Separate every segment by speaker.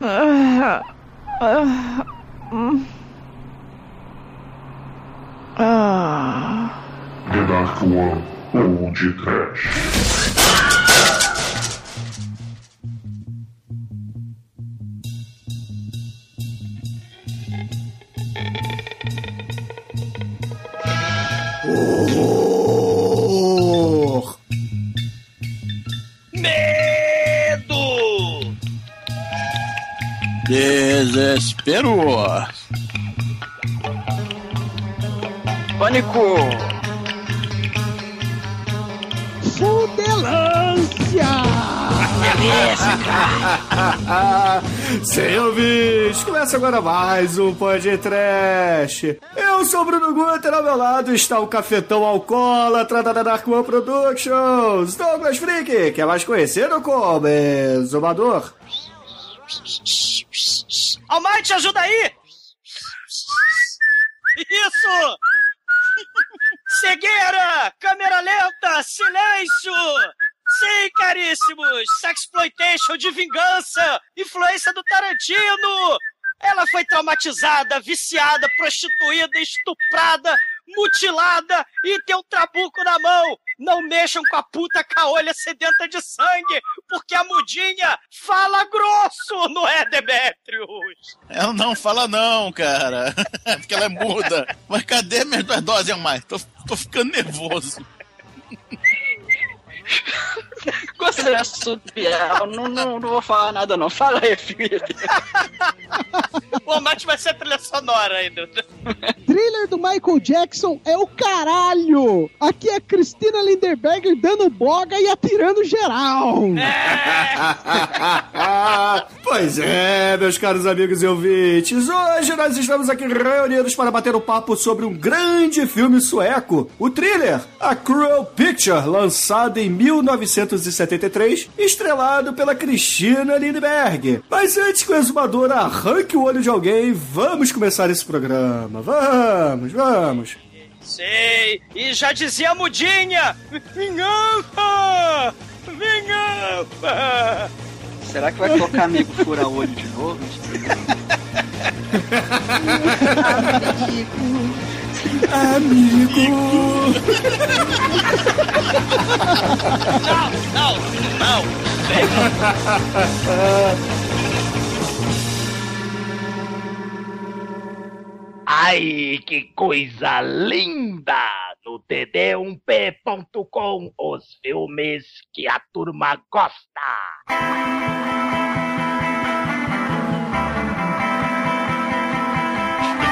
Speaker 1: Ah, ah, hum. ah.
Speaker 2: The Dark One ou de Trash.
Speaker 3: Desespero.
Speaker 4: Pânico!
Speaker 5: Fudelância!
Speaker 6: Sem ouvintes, começa agora mais um podcast. Eu sou o Bruno Guter, ao meu lado está o cafetão alcoólatra da Dark One Productions, Douglas Freak, que é mais conhecido como Exumador.
Speaker 4: Almighty, ajuda aí! Isso! Cegueira! Câmera lenta! Silêncio! Sim, caríssimos! Sexploitation de vingança! Influência do Tarantino! Ela foi traumatizada, viciada, prostituída, estuprada, mutilada e tem um trabuco na mão! Não mexam com a puta caolha sedenta de sangue, porque a mudinha fala grosso, não é, Demetrius?
Speaker 3: Ela não fala não, cara. Porque ela é muda. Mas cadê minhas duas doses a mais? Tô, tô ficando nervoso.
Speaker 7: Gostei do assunto, Biel. Não, não, não vou falar nada, não. Fala aí, filho.
Speaker 4: O Almighty vai ser a trilha sonora ainda.
Speaker 5: Thriller do Michael Jackson é o caralho! Aqui é Cristina Linderberger dando boga e atirando geral!
Speaker 6: pois é, meus caros amigos e ouvintes, hoje nós estamos aqui reunidos para bater um papo sobre um grande filme sueco, o thriller A Cruel Picture, lançado em 1973, estrelado pela Cristina Lindbergh. Mas antes que o exumador arranque o olho de alguém, vamos começar esse programa. Vamos, vamos.
Speaker 4: Sei, e já dizia a mudinha: Vingança! Vingança!
Speaker 7: Será que vai colocar amigo fura-olho de novo?
Speaker 6: Amigo!
Speaker 4: Não, não, não!
Speaker 8: Ai, que coisa linda! No td1p.com, os filmes que a turma gosta.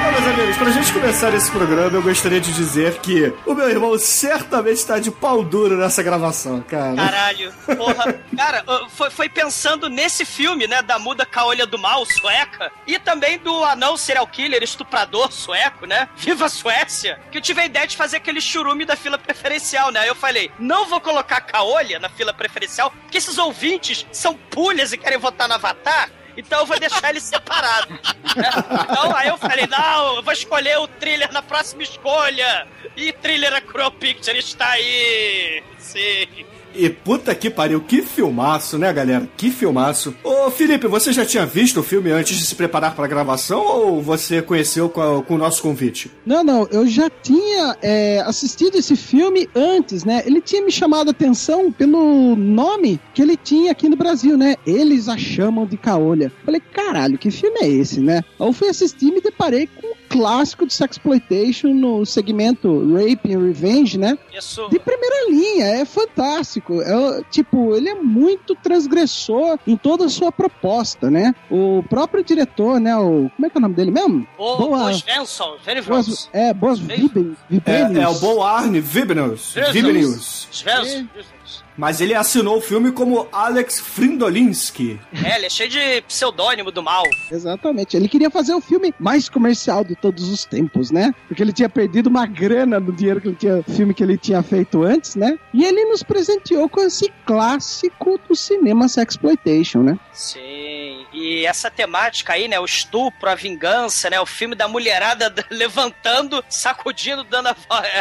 Speaker 6: Bom, meus amigos, pra gente começar esse programa, eu gostaria de dizer que o meu irmão certamente está de pau duro nessa gravação, cara.
Speaker 4: Caralho, porra. Cara, foi, foi pensando nesse filme, né, da muda caolha do mal, sueca, e também do anão serial killer, estuprador sueco, né? Viva Suécia! Que eu tive a ideia de fazer aquele churume da fila preferencial, né? Aí eu falei, não vou colocar caolha na fila preferencial, porque esses ouvintes são pulhas e querem votar no Avatar. Então eu vou deixar eles separados. né? Então aí eu falei, não, eu vou escolher o thriller na próxima escolha. E thriller A Cruel Picture está aí. Sim.
Speaker 6: E puta que pariu, que filmaço, né, galera? Que filmaço. Ô, Felipe, você já tinha visto o filme antes de se preparar pra gravação ou você conheceu com, a- com o nosso convite?
Speaker 5: Não, não, eu já tinha é, assistido esse filme antes, né? Ele tinha me chamado a atenção pelo nome que ele tinha aqui no Brasil, né? Eles a chamam de caolha. Falei, caralho, que filme é esse, né? Aí eu fui assistir e me deparei com clássico de sexploitation no segmento Rape and Revenge, né?
Speaker 4: Isso.
Speaker 5: De primeira linha, é fantástico. É, tipo, ele é muito transgressor em toda a sua proposta, né? O próprio diretor, né? O, como é que é o nome dele mesmo?
Speaker 4: O
Speaker 5: Boa-
Speaker 4: Boas
Speaker 5: é, Boas Viben, Vibenius.
Speaker 6: É, é o Bo Arne Vibenius. Vibenius. Mas ele assinou o filme como Alex Frindolinski.
Speaker 4: É, ele é cheio de pseudônimo do mal.
Speaker 5: Exatamente. Ele queria fazer o filme mais comercial de todos os tempos, né? Porque ele tinha perdido uma grana no dinheiro que ele tinha, filme que ele tinha feito antes, né? E ele nos presenteou com esse clássico do cinema sexploitation, né?
Speaker 4: Sim. E essa temática aí, né? O estupro, a vingança, né? O filme da mulherada levantando, sacudindo, dando a,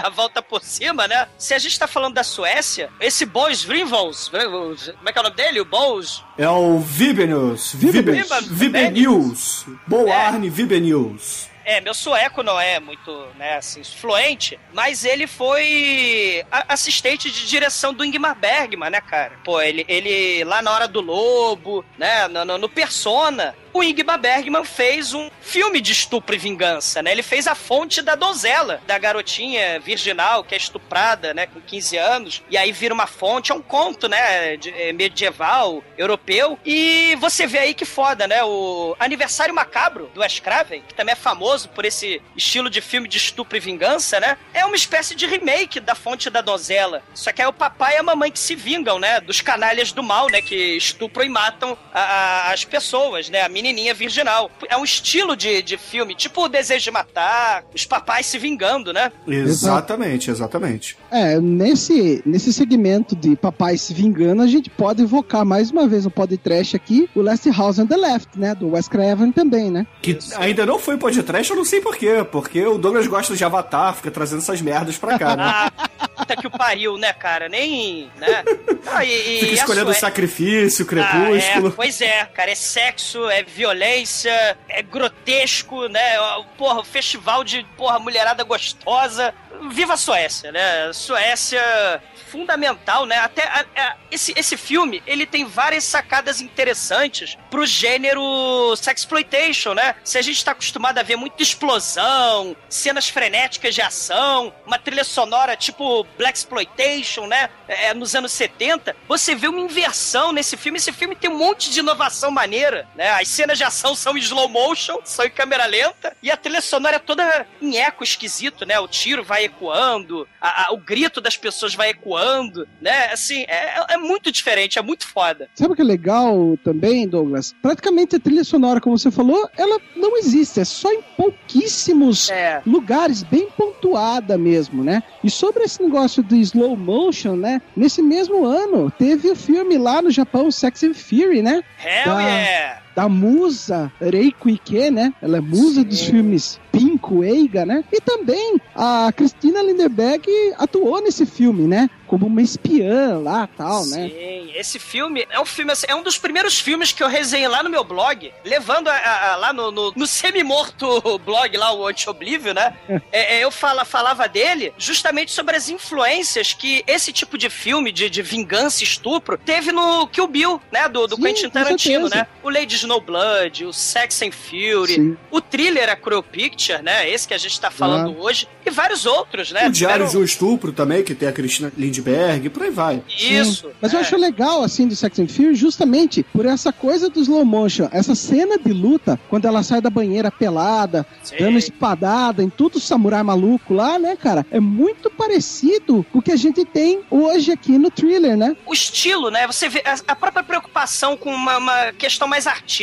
Speaker 4: a, volta por cima, né? Se a gente tá falando da Suécia, esse Bois Vrivals, como é que é o nome dele? O Bois...
Speaker 6: É o Vibenius. Vibenius. Vibenius. Boarne Vibenius.
Speaker 4: É, meu sueco não é muito, né, assim, fluente, mas ele foi assistente de direção do Ingmar Bergman, né, cara? Pô, ele, ele lá na Hora do Lobo, né, no, no Persona, o Ingmar Bergman fez um filme de estupro e vingança, né? Ele fez a fonte da donzela, da garotinha virginal que é estuprada, né, com 15 anos, e aí vira uma fonte, é um conto, né, é, medieval, europeu, e você vê aí que foda, né, o Aniversário Macabro, do Wes Craven, que também é famoso por esse estilo de filme de estupro e vingança, né, é uma espécie de remake da fonte da donzela, só que é o papai e a mamãe que se vingam, né, dos canalhas do mal, né, que estupram e matam a, a, as pessoas, né, a menina menininha virginal. É um estilo de, de filme, tipo o Desejo de Matar, os papais se vingando, né?
Speaker 6: Exatamente, exatamente.
Speaker 5: É, nesse, nesse segmento de papais se vingando, a gente pode evocar mais uma vez no podcast aqui o Last House on the Left, né? Do Wes Craven também, né?
Speaker 6: Que Isso. ainda não foi podcast, eu não sei porquê. Porque o Douglas gosta de Avatar, fica trazendo essas merdas pra cá, né?
Speaker 4: Puta que o pariu, né, cara? Nem. Né?
Speaker 6: Ah, e, e Fica escolhendo Sué... sacrifício, crepúsculo.
Speaker 4: Ah, é, pois é, cara. É sexo, é violência, é grotesco, né? Porra, festival de porra, mulherada gostosa. Viva a Suécia, né? Suécia fundamental, né? Até a, a, esse, esse filme, ele tem várias sacadas interessantes pro gênero sexploitation, né? Se a gente tá acostumado a ver muita explosão, cenas frenéticas de ação, uma trilha sonora tipo Black Exploitation, né? É, nos anos 70, você vê uma inversão nesse filme. Esse filme tem um monte de inovação maneira, né? As cenas de ação são em slow motion, são em câmera lenta, e a trilha sonora é toda em eco esquisito, né? O tiro vai ecoando, a, a, o grito das pessoas vai ecoando né? Assim, é, é muito diferente, é muito foda.
Speaker 5: Sabe o que é legal também, Douglas? Praticamente a trilha sonora, como você falou, ela não existe, é só em pouquíssimos é. lugares, bem pontuada mesmo, né? E sobre esse negócio do slow motion, né? Nesse mesmo ano, teve o filme lá no Japão, Sex and Fury, né?
Speaker 4: Hell da... yeah!
Speaker 5: Da musa Reiko Ike, né? Ela é musa Sim. dos filmes Pinko, Eiga, né? E também a Cristina Lindenberg atuou nesse filme, né? Como uma espiã lá tal,
Speaker 4: Sim.
Speaker 5: né?
Speaker 4: Sim, esse filme é um filme assim, é um dos primeiros filmes que eu resenhei lá no meu blog, levando a, a, a, lá no, no, no semi-morto blog lá, o Anti-Oblivio, né? é, é, eu fala, falava dele justamente sobre as influências que esse tipo de filme de, de vingança e estupro teve no Kill Bill, né? Do, do Sim, Quentin Tarantino, né? O Lady Snowblood, o Sex and Fury, Sim. o thriller A Cruel Picture, né? Esse que a gente tá falando ah. hoje, e vários outros, né?
Speaker 6: O Diário de um Estupro também, que tem a Cristina Lindbergh, por aí vai.
Speaker 4: Isso. Sim.
Speaker 5: Mas é. eu acho legal, assim, do Sex and Fury, justamente por essa coisa do slow motion, essa cena de luta, quando ela sai da banheira pelada, Sim. dando espadada em tudo samurai maluco lá, né, cara? É muito parecido com o que a gente tem hoje aqui no thriller, né?
Speaker 4: O estilo, né? Você vê a, própria preocupação com uma, uma questão mais artística,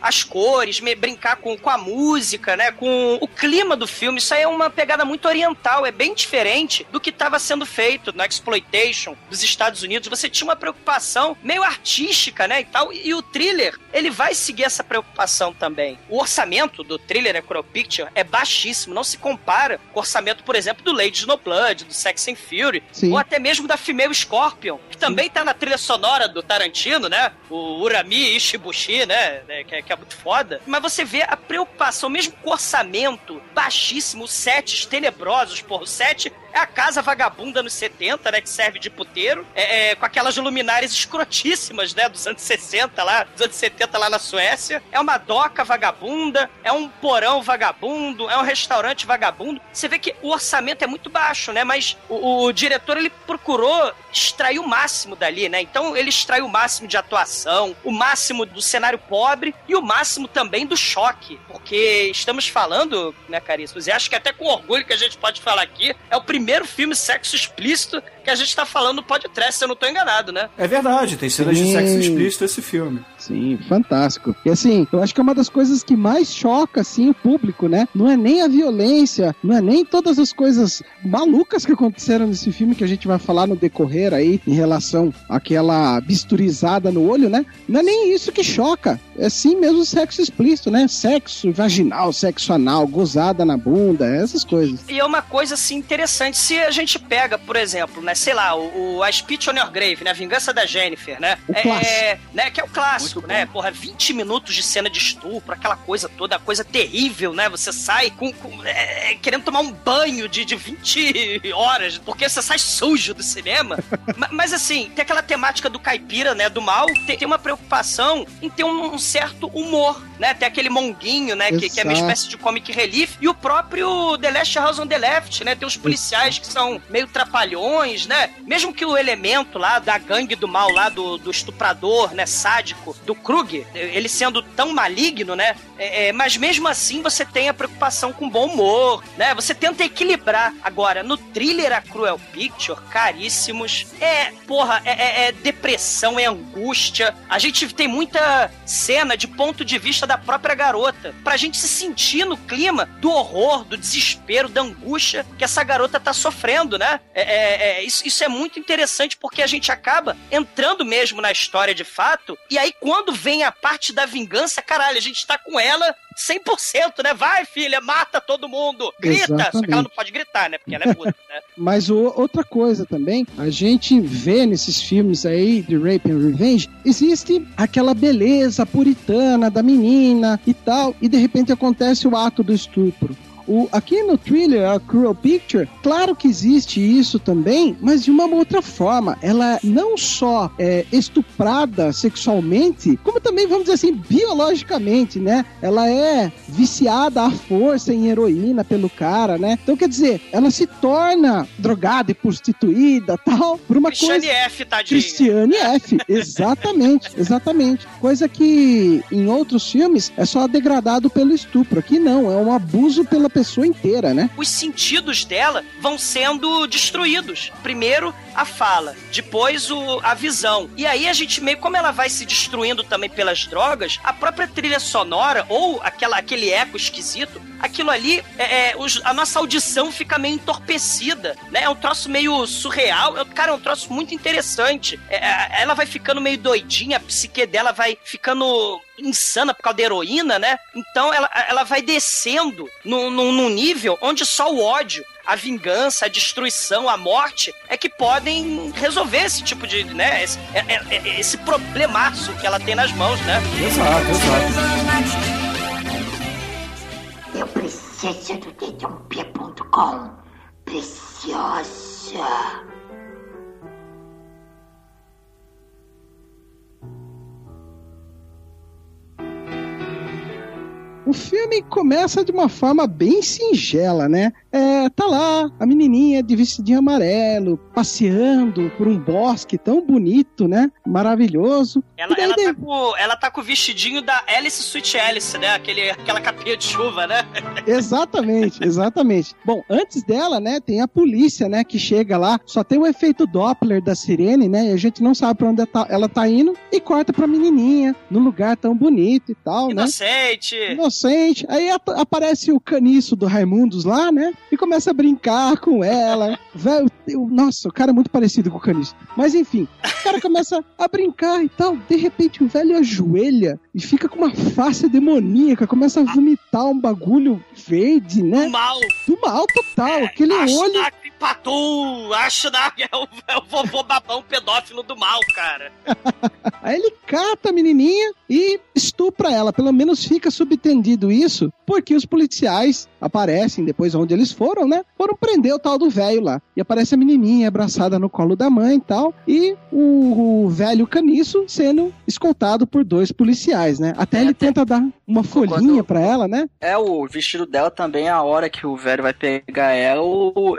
Speaker 4: as cores, brincar com, com a música, né? Com o clima do filme. Isso aí é uma pegada muito oriental, é bem diferente do que estava sendo feito no Exploitation dos Estados Unidos. Você tinha uma preocupação meio artística, né? E tal. E o thriller, ele vai seguir essa preocupação também. O orçamento do thriller Necro Picture é baixíssimo, não se compara com o orçamento, por exemplo, do Lady Snowblood, do Sex and Fury, Sim. ou até mesmo da Female Scorpion, que também Sim. tá na trilha sonora do Tarantino, né? O Urami Ishibushi, né? Né? Que, é, que é muito foda. Mas você vê a preocupação, mesmo com orçamento baixíssimo, sets tenebrosos, porra. O set é a casa vagabunda nos 70, né? Que serve de puteiro. É, é, com aquelas luminárias escrotíssimas, né? Dos anos 60 lá, dos anos 70 lá na Suécia. É uma doca vagabunda, é um porão vagabundo, é um restaurante vagabundo. Você vê que o orçamento é muito baixo, né? Mas o, o diretor, ele procurou extrair o máximo dali, né? Então ele extrai o máximo de atuação, o máximo do cenário pobre e o máximo também do choque. Porque estamos falando, né, caríssimos? E acho que até com orgulho que a gente pode falar aqui, é o primeiro filme sexo explícito que a gente tá falando no podcast, se eu não tô enganado, né?
Speaker 6: É verdade, tem cenas Sim. de sexo explícito esse filme.
Speaker 5: Sim, fantástico. E assim, eu acho que é uma das coisas que mais choca, assim, o público, né? Não é nem a violência, não é nem todas as coisas malucas que aconteceram nesse filme que a gente vai falar no decorrer aí, em relação àquela bisturizada no olho, né? Não é nem isso que choca. É sim mesmo sexo explícito, né? Sexo vaginal, sexo anal, gozada na bunda, essas coisas.
Speaker 4: E é uma coisa assim interessante. Se a gente pega, por exemplo, né, sei lá, o, o A Speech on Your Grave, né? A Vingança da Jennifer, né?
Speaker 5: O
Speaker 4: é,
Speaker 5: clássico.
Speaker 4: né? Que é o clássico, né? Porra, 20 minutos de cena de estupro, aquela coisa toda, coisa terrível, né? Você sai com, com- é, querendo tomar um banho de, de 20 horas, porque você sai sujo do cinema. Ma- mas, assim, tem aquela temática do caipira, né? Do mal, tem, tem uma preocupação em ter um, um certo humor, né? Tem aquele monguinho, né? Que, que é uma espécie de comic relief. E o próprio The Last House on the Left, né? Tem os policiais que são meio trapalhões, né? Mesmo que o elemento lá da gangue do mal, lá do, do estuprador, né? Sádico, do Krug, ele sendo tão maligno, né? É, é, mas mesmo assim você tem a preocupação com bom humor, né? Você tenta equilibrar. Agora, no thriller A Cruel Picture, caríssimos, é, porra, é, é- é depressão, é angústia. A gente tem muita cena de ponto de vista da própria garota, pra gente se sentir no clima do horror, do desespero, da angústia que essa garota tá sofrendo, né? É, é- é- isso, isso é muito interessante porque a gente acaba entrando mesmo na história de fato, e aí quando vem a parte da vingança, caralho, a gente tá com ela 100%, né? Vai, filha, mata todo mundo, grita! Só que ela não
Speaker 5: Exatamente.
Speaker 4: pode gritar, né? Porque ela é muda, né?
Speaker 5: Mas o- outra coisa também, a gente vê nesses filmes aí de Rape and Revenge, existe aquela beleza puritana da menina e tal, e de repente acontece o ato do estupro. O, aqui no thriller, a Cruel Picture, claro que existe isso também, mas de uma outra forma. Ela não só é estuprada sexualmente, como também, vamos dizer assim, biologicamente, né? Ela é viciada à força em heroína pelo cara, né? Então, quer dizer, ela se torna drogada e prostituída tal, por uma
Speaker 4: Cristiane
Speaker 5: coisa.
Speaker 4: F, tadinha.
Speaker 5: Cristiane F, exatamente, exatamente. Coisa que em outros filmes é só degradado pelo estupro. Aqui não, é um abuso pela pessoa inteira, né?
Speaker 4: os sentidos dela vão sendo destruídos. Primeiro a fala, depois o, a visão. E aí a gente meio como ela vai se destruindo também pelas drogas, a própria trilha sonora ou aquela, aquele eco esquisito, aquilo ali, é, é, os- a nossa audição fica meio entorpecida, né? É um troço meio surreal. É, cara, é um troço muito interessante. É, é, ela vai ficando meio doidinha, a psique dela vai ficando insana por causa da heroína, né? Então ela, ela vai descendo num, num, num nível onde só o ódio, a vingança, a destruição, a morte é que podem resolver esse tipo de, né? Esse, é- é- é- esse problemaço que ela tem nas mãos, né?
Speaker 6: Exato, exato.
Speaker 9: Eu preciso do dedãop.com. Preciosa.
Speaker 5: O filme começa de uma forma bem singela, né? É, tá lá a menininha de vestidinho amarelo, passeando por um bosque tão bonito, né? Maravilhoso.
Speaker 4: Ela,
Speaker 5: daí
Speaker 4: ela, tá com, ela tá com o vestidinho da Alice Sweet Alice, né? Aquele, aquela capinha de chuva, né?
Speaker 5: Exatamente, exatamente. Bom, antes dela, né, tem a polícia, né, que chega lá, só tem o efeito Doppler da sirene, né, e a gente não sabe pra onde tá- ela tá indo, e corta pra menininha, num lugar tão bonito e tal, né?
Speaker 4: Inocente.
Speaker 5: Inocente. Aí ap- aparece o caniço do Raimundos lá, né? E começa a brincar com ela. Velho, nossa, o cara é muito parecido com o caniço. Mas enfim, o cara começa a brincar e tal. De repente o velho ajoelha e fica com uma face demoníaca, começa a vomitar um bagulho verde, né?
Speaker 4: Mal.
Speaker 5: Do mal total. Aquele
Speaker 4: Acho
Speaker 5: olho.
Speaker 4: Patu, acho da é o, é o vovô babão pedófilo do mal, cara.
Speaker 5: Aí ele cata a menininha e estupra ela. Pelo menos fica subtendido isso, porque os policiais aparecem depois onde eles foram, né? Foram prender o tal do velho lá. E aparece a menininha abraçada no colo da mãe e tal. E o, o velho caniço sendo escoltado por dois policiais, né? Até ele tenta dar uma folhinha pra ela, né?
Speaker 7: É, o vestido dela também, a hora que o velho vai pegar ela,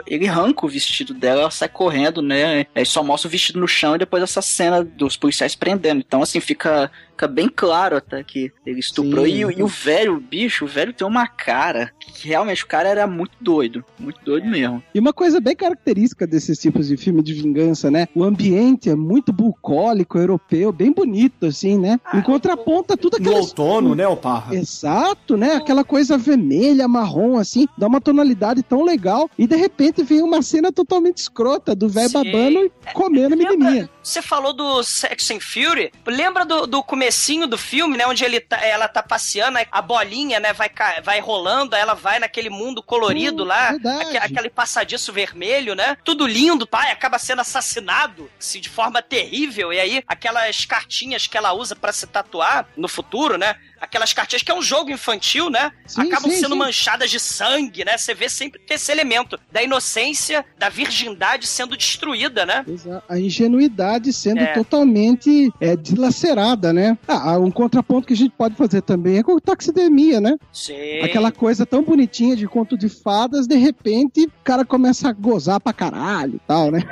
Speaker 7: ele arranca o vestido dela, ela sai correndo, né? Aí só mostra o vestido no chão e depois essa cena dos policiais prendendo. Então, assim, fica Fica bem claro até que ele estuprou. E, o- e o velho, o bicho, o velho tem uma cara que realmente o cara era muito doido. Muito doido mesmo.
Speaker 5: E uma coisa bem característica desses tipos de filme de vingança, né? O ambiente é muito bucólico, europeu, bem bonito, assim, né? Em contraponto a tudo
Speaker 6: No
Speaker 5: aquela
Speaker 6: outono, né, o Parra?
Speaker 5: Exato, né? Aquela coisa vermelha, marrom, assim, dá uma tonalidade tão legal. E de repente vem uma cena totalmente escrota do velho babando e comendo a menininha.
Speaker 4: Você falou do Sex and Fury. Lembra do, do comecinho do filme, né? Onde ele tá- ela tá passeando, a bolinha, né? Vai, vai rolando, ela vai naquele mundo colorido
Speaker 5: Hum,
Speaker 4: lá.
Speaker 5: verdade.
Speaker 4: aquele passadiço vermelho, né? Tudo lindo, pai. Acaba sendo assassinado, assim, de forma terrível. E aí, aquelas cartinhas que ela usa pra se tatuar no futuro, né? Aquelas cartinhas que é um jogo infantil, né?
Speaker 5: Sim,
Speaker 4: Acabam
Speaker 5: sim,
Speaker 4: sendo
Speaker 5: sim.
Speaker 4: manchadas de sangue, né? Você vê sempre esse elemento da inocência, da virgindade sendo destruída, né?
Speaker 5: A ingenuidade sendo
Speaker 4: É.
Speaker 5: totalmente é, dilacerada, né? Ah, um contraponto que a gente pode fazer também é com taxidermia, né?
Speaker 4: Sim.
Speaker 5: Aquela coisa tão bonitinha de conto de fadas, de repente o cara começa a gozar pra caralho e tal, né?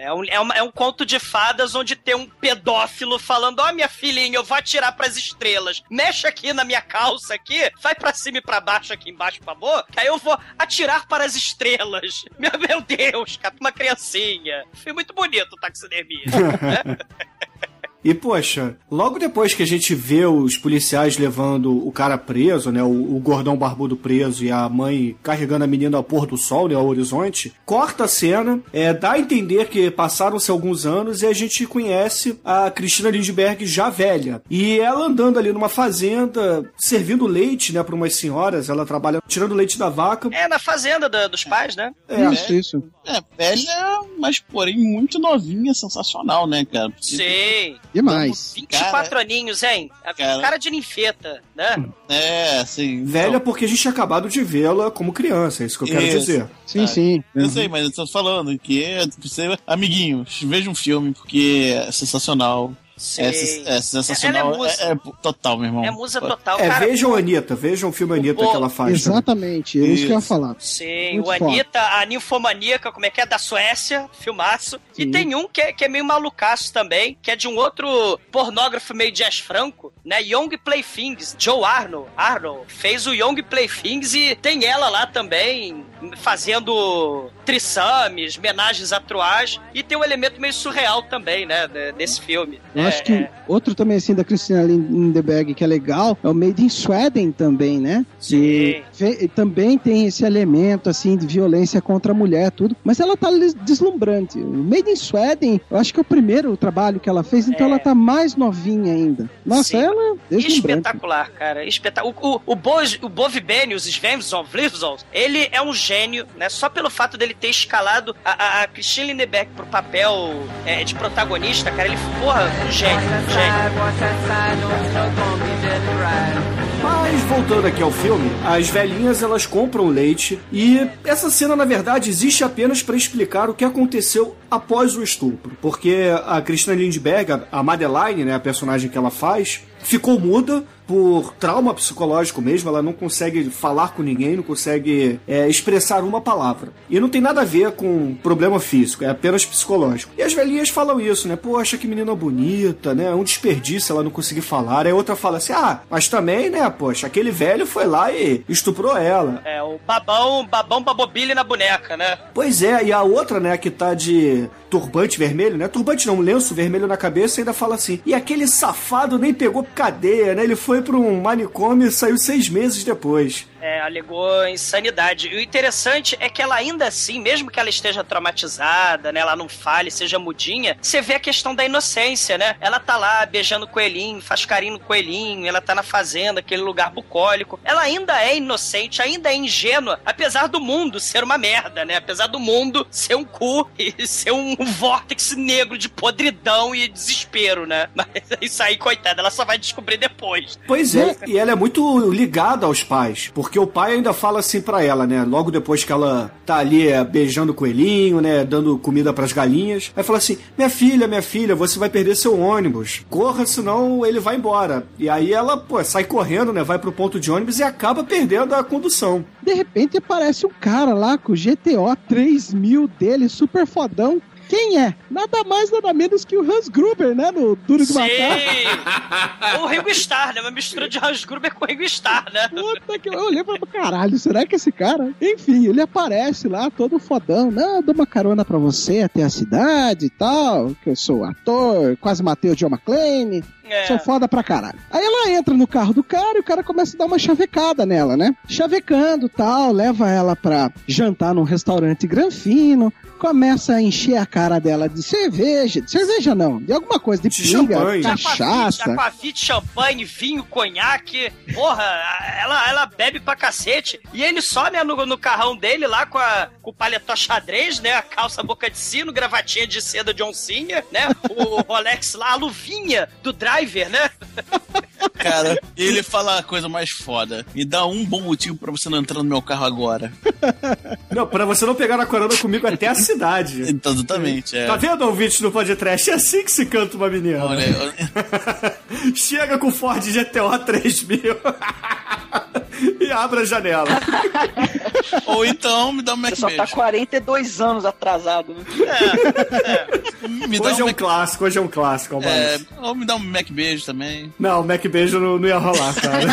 Speaker 4: É um, é, uma- é um conto de fadas onde tem um pedófilo falando: Ó, minha filhinha, eu vou atirar pras estrelas. Mexe aqui na minha calça aqui, vai pra cima e pra baixo aqui embaixo, por favor, que aí eu vou atirar para as estrelas. Meu, meu Deus, cara, uma criancinha. Foi muito bonito o taxidermia. né?
Speaker 6: E, poxa, logo depois que a gente vê os policiais levando o cara preso, né? O, o gordão barbudo preso e a mãe carregando a menina ao pôr do sol, né? Ao horizonte, corta a cena, é, dá a entender que passaram-se alguns anos e a gente conhece a Cristina Lindbergh já velha. E ela andando ali numa fazenda, servindo leite, né? Para umas senhoras, ela trabalha tirando leite da vaca.
Speaker 4: É na fazenda da- dos pais, né?
Speaker 6: É,
Speaker 5: Isso, isso.
Speaker 3: É, velha, mas porém muito novinha, sensacional, né, cara? Porque-
Speaker 4: Sim.
Speaker 5: Demais.
Speaker 4: 24 aninhos, hein? A
Speaker 3: Cara.
Speaker 4: cara de ninfeta, né?
Speaker 3: É, assim.
Speaker 6: velha porque a gente tinha acabado de vê-la como criança, é isso que eu quero
Speaker 3: Isso.
Speaker 6: dizer.
Speaker 5: Sim,
Speaker 3: Ah.
Speaker 5: sim.
Speaker 3: Eu sei, mas eu tô falando que você, amiguinhos, veja um filme porque é sensacional.
Speaker 4: Sim.
Speaker 3: É, é sensacional.
Speaker 4: Ela é musa.
Speaker 3: É, é total, meu irmão.
Speaker 4: É musa total,
Speaker 6: É,
Speaker 4: cara.
Speaker 6: vejam a Anitta, vejam o filme Anitta
Speaker 4: o-
Speaker 6: que ela faz.
Speaker 5: Exatamente, é isso que eu ia falar.
Speaker 4: Sim,
Speaker 5: Muito
Speaker 4: o. Anitta, a ninfomaníaca, como é que é? Da Suécia, filmaço. E
Speaker 5: Sim.
Speaker 4: tem um que é, que é meio malucaço também, que é de um outro pornógrafo meio jazz franco, né? Young Playthings, Joe Arnold. Arnold fez o Young Playthings e tem ela lá também, fazendo trissames, homenagens a Troas. E tem um elemento meio surreal também, né? Desse filme.
Speaker 5: Eu
Speaker 4: É,
Speaker 5: acho que
Speaker 4: é,
Speaker 5: outro também, assim, da Cristina Lindbergh que é legal é o Made in Sweden também, né?
Speaker 4: Sim.
Speaker 5: E também tem esse elemento, assim, de violência contra a mulher, tudo. Mas ela tá deslumbrante. O Made in Sweden, eu acho que é o primeiro trabalho que ela fez, então
Speaker 4: É.
Speaker 5: ela tá mais novinha ainda. Nossa,
Speaker 4: Sim.
Speaker 5: ela é.
Speaker 4: Espetacular, cara. Espetacular. O, o, o, Bo- o Bovibenius Svensson, Vlivsson, ele é um gênio, né? Só pelo fato dele ter escalado a, a, a Christine Lindeberg pro papel é, de protagonista, cara, ele, porra, um gênio, um gênio.
Speaker 6: Mas voltando aqui ao filme, as velhinhas elas compram leite e essa cena na verdade existe apenas para explicar o que aconteceu após o estupro, porque a Christina Lindbergh, a Madeline, né, a personagem que ela faz, ficou muda por trauma psicológico mesmo, ela não consegue falar com ninguém, não consegue é, expressar uma palavra. E não tem nada a ver com problema físico, é apenas psicológico. E as velhinhas falam isso, né? Poxa, que menina bonita, né? É um desperdício ela não conseguir falar. Aí outra fala assim: ah, mas também, né, poxa, aquele velho foi lá e estuprou ela.
Speaker 4: É, o babão, babão babobile na boneca, né?
Speaker 6: Pois é, e a outra, né, que tá de turbante vermelho, né? Turbante não, um lenço vermelho na cabeça ainda fala assim. E aquele safado nem pegou cadeia, né? Ele foi pra um manicômio e saiu seis meses depois.
Speaker 4: É, alegou insanidade. E o interessante é que ela ainda assim, mesmo que ela esteja traumatizada, né, ela não fale, seja mudinha, você vê a questão da inocência, né? Ela tá lá beijando o coelhinho, faz carinho no coelhinho, ela tá na fazenda, aquele lugar bucólico. Ela ainda é inocente, ainda é ingênua, apesar do mundo ser uma merda, né? Apesar do mundo ser um cu e ser um vórtice negro de podridão e desespero, né? Mas isso aí, coitada, ela só vai descobrir depois.
Speaker 6: Pois é, e ela é muito ligada aos pais, porque o pai ainda fala assim pra ela, né? Logo depois que ela tá ali é, beijando o coelhinho, né? Dando comida pras galinhas. Aí fala assim: Minha filha, minha filha, você vai perder seu ônibus. Corra, senão ele vai embora. E aí ela, pô, sai correndo, né? Vai pro ponto de ônibus e acaba perdendo a condução.
Speaker 5: De repente aparece um cara lá com o GTO 3000 dele, super fodão. Quem é? Nada mais, nada menos que o Hans Gruber, né? No Duro de Matar.
Speaker 4: Sim! o Ringo Starr, né? Uma mistura de Hans Gruber com o Ringo Starr, né?
Speaker 5: Puta que eu olhei e falei, caralho, será que esse cara? Enfim, ele aparece lá, todo fodão. Não, dou uma carona pra você até a cidade e tal, que eu sou ator, quase matei o John McClane.
Speaker 4: É.
Speaker 5: Sou foda pra caralho. Aí ela entra no carro do cara e o cara começa a dar uma chavecada nela, né? Chavecando tal, leva ela pra jantar num restaurante granfino, começa a encher a cara dela de cerveja, de cerveja não, de alguma coisa, de
Speaker 6: De
Speaker 5: pinga,
Speaker 6: champanhe.
Speaker 5: cachaça.
Speaker 4: Aquavite, champanhe, vinho, conhaque. Porra, ela, ela bebe pra cacete. E ele só, né, no, no carrão dele lá com, a, com o paletó xadrez, né? A calça boca de sino, gravatinha de seda de oncinha, né? O Rolex lá, a luvinha do driver, né?
Speaker 3: Cara, ele fala a coisa mais foda. Me dá um bom motivo pra você não entrar no meu carro agora.
Speaker 6: Não, pra você não pegar na corona comigo até a cidade.
Speaker 3: Então, exatamente, é.
Speaker 6: Tá vendo, ouvinte do podcast? É assim que se canta uma menina.
Speaker 3: Olha, olha-
Speaker 6: Chega com o Ford GTO 3000 e abre a janela.
Speaker 3: Ou então me dá um Mac
Speaker 7: Você só tá
Speaker 3: beijo.
Speaker 7: 42 anos atrasado, né?
Speaker 3: Me dá
Speaker 6: Hoje é
Speaker 3: um
Speaker 6: um
Speaker 3: Mac...
Speaker 6: clássico, hoje é um clássico,
Speaker 3: É, ou me dá um Mac beijo também.
Speaker 6: Não, o Mac Beijo não, não ia rolar, cara.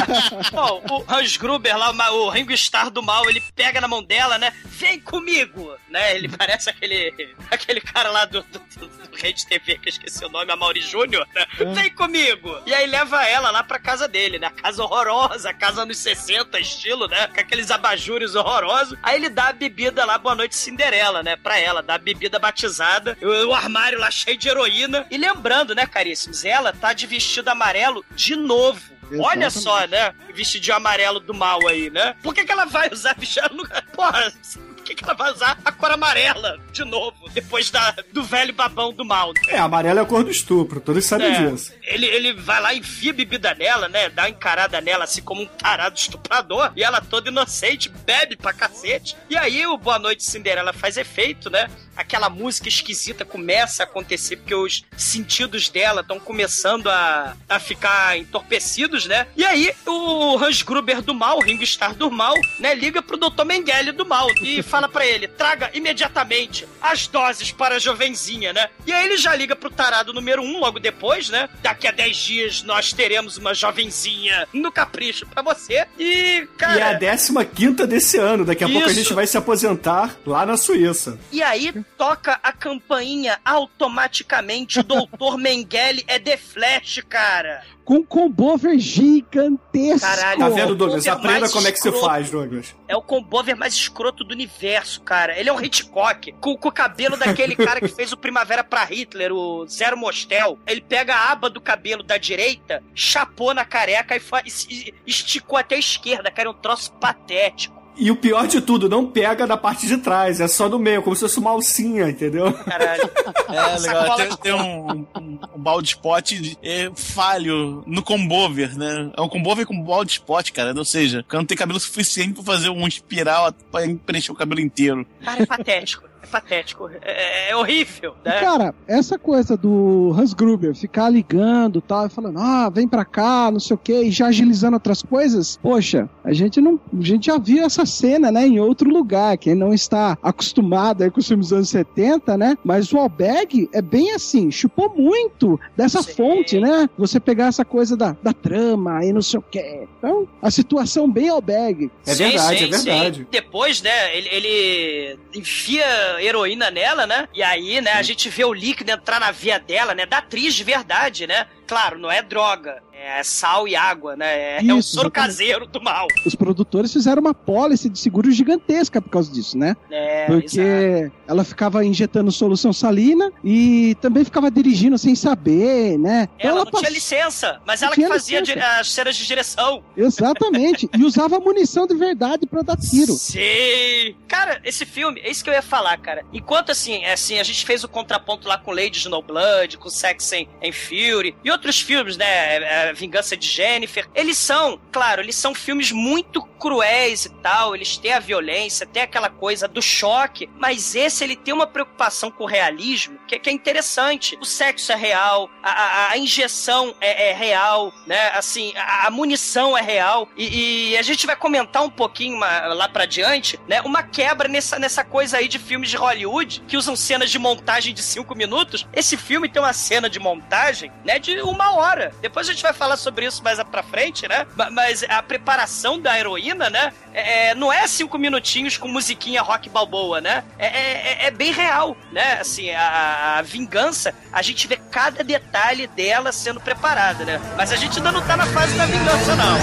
Speaker 4: Bom, o Hans Gruber lá, o Ringo Starr do mal, ele pega na mão dela, né? Vem comigo! Né? Ele parece aquele, aquele cara lá do, do, do Rede TV, que eu esqueci o nome, a Mauri Júnior, né? Vem comigo! E aí leva ela lá pra casa dele, né? Casa horrorosa, casa nos 60, estilo, né? Com aqueles abajures horrorosos. Aí ele dá a bebida lá, Boa Noite Cinderela, né? Pra ela, dá a bebida batizada, o, o armário lá cheio de heroína. E lembrando, né, caríssimos, ela tá de vestido amarelo de novo. Olha
Speaker 5: Exatamente.
Speaker 4: só, né? Vestidinho amarelo do mal aí, né? Por que, que ela vai usar vestido? Porra, por que, que ela vai usar a cor amarela de novo? Depois da, do velho babão do mal.
Speaker 6: É, amarelo é a cor do estupro, todos sabem
Speaker 4: É,
Speaker 6: disso.
Speaker 4: ele, ele vai lá e enfia bebida nela, né? Dá uma encarada nela, assim como um tarado estuprador. E ela toda inocente, bebe pra cacete. E aí o Boa Noite Cinderela faz efeito, né? Aquela música esquisita começa a acontecer, porque os sentidos dela estão começando a, a ficar entorpecidos, né? E aí o Hans Gruber do mal, o Ringo Starr do mal, né? Liga pro Dr. Mengele do mal e fala pra ele: traga imediatamente as doses para a jovenzinha, né? E aí ele já liga pro tarado número um logo depois, né? Daqui a 10 dias nós teremos uma jovenzinha no capricho pra você. E, cara.
Speaker 6: E é a 15 desse ano. Daqui a pouco a
Speaker 4: Isso.
Speaker 6: gente vai se aposentar lá na Suíça.
Speaker 4: E aí toca a campainha automaticamente. O Doutor Mengele é The Flash, cara.
Speaker 5: Com um combover gigantesco.
Speaker 4: Caralho.
Speaker 6: Tá vendo, Douglas? Aprenda como é que se
Speaker 4: escroto.
Speaker 6: faz, Douglas.
Speaker 4: É o combover mais escroto do universo, cara. Ele é um Hitchcock. Com, com o cabelo daquele cara que fez o Primavera pra Hitler, o Zero Mostel. Ele pega a aba do cabelo da direita, chapou na careca e, e esticou até a esquerda, cara. É um troço patético.
Speaker 6: E o pior de tudo, não pega da parte de trás, é só do meio, como se fosse uma alcinha, entendeu?
Speaker 4: Caralho.
Speaker 3: É, legal. Tem, tem um, um, um balde spot é, falho no combover, né? É um combover com balde spot, cara. Ou seja, o cara não tem cabelo suficiente pra fazer um espiral pra preencher o cabelo inteiro.
Speaker 4: Cara, é patético. É patético. É, é horrível, né?
Speaker 5: Cara, essa coisa do Hans Gruber ficar ligando e tal, e falando, ah, vem pra cá, não sei o que, e já agilizando outras coisas, poxa, a gente não. A gente já viu essa cena, né, em outro lugar. Quem não está acostumado aí com os filmes dos anos 70, né? Mas o Albeg é bem assim, chupou muito dessa
Speaker 4: Sim.
Speaker 5: fonte, né? Você pegar essa coisa da, da trama e não sei o que. Então, a situação bem Albeg.
Speaker 6: É verdade, é verdade.
Speaker 4: sim. Depois, né, ele, ele enfia heroína nela, né? E aí, né, a gente vê o líquido entrar na veia dela, né? Da atriz de verdade, né? Claro, não é droga. É sal e água, né? É, é o
Speaker 5: Isso,
Speaker 4: soro
Speaker 5: exatamente.
Speaker 4: caseiro do mal.
Speaker 5: Os produtores fizeram uma pólice de seguro gigantesca por causa disso, né?
Speaker 4: É,
Speaker 5: Porque
Speaker 4: exato.
Speaker 5: ela ficava injetando solução salina e também ficava dirigindo sem saber, né? Então
Speaker 4: Ela não
Speaker 5: pass-
Speaker 4: tinha licença, mas ela que fazia
Speaker 5: licença.
Speaker 4: as cenas de direção.
Speaker 5: Exatamente. e usava munição de verdade pra dar tiro.
Speaker 4: Sim! Cara, esse filme, é isso que eu ia falar, cara. Enquanto assim, é assim, a gente fez o contraponto lá com Lady Snowblood, com Sex and, and Fury, e outros filmes, né? Vingança de Jennifer. Eles são, claro, eles são filmes muito cruéis e tal. Eles têm a violência, tem aquela coisa do choque. Mas esse, ele tem uma preocupação com o realismo que, que é interessante. O sexo é real, a, a, a injeção é, é real, né? Assim, a, a munição é real. E, e a gente vai comentar um pouquinho ma- lá pra diante, né? Uma quebra nessa, nessa coisa aí de filmes de Hollywood que usam cenas de montagem de cinco minutos. Esse filme tem uma cena de montagem, né? De uma hora. Depois a gente vai falar sobre isso mais pra frente, né? Ma- Mas a preparação da heroína, né? É, não é cinco minutinhos com musiquinha rock balboa, né? É, é- é bem real, né? Assim, a, a vingança, a gente vê cada detalhe dela sendo preparada, né? Mas a gente ainda não tá na fase da vingança, não.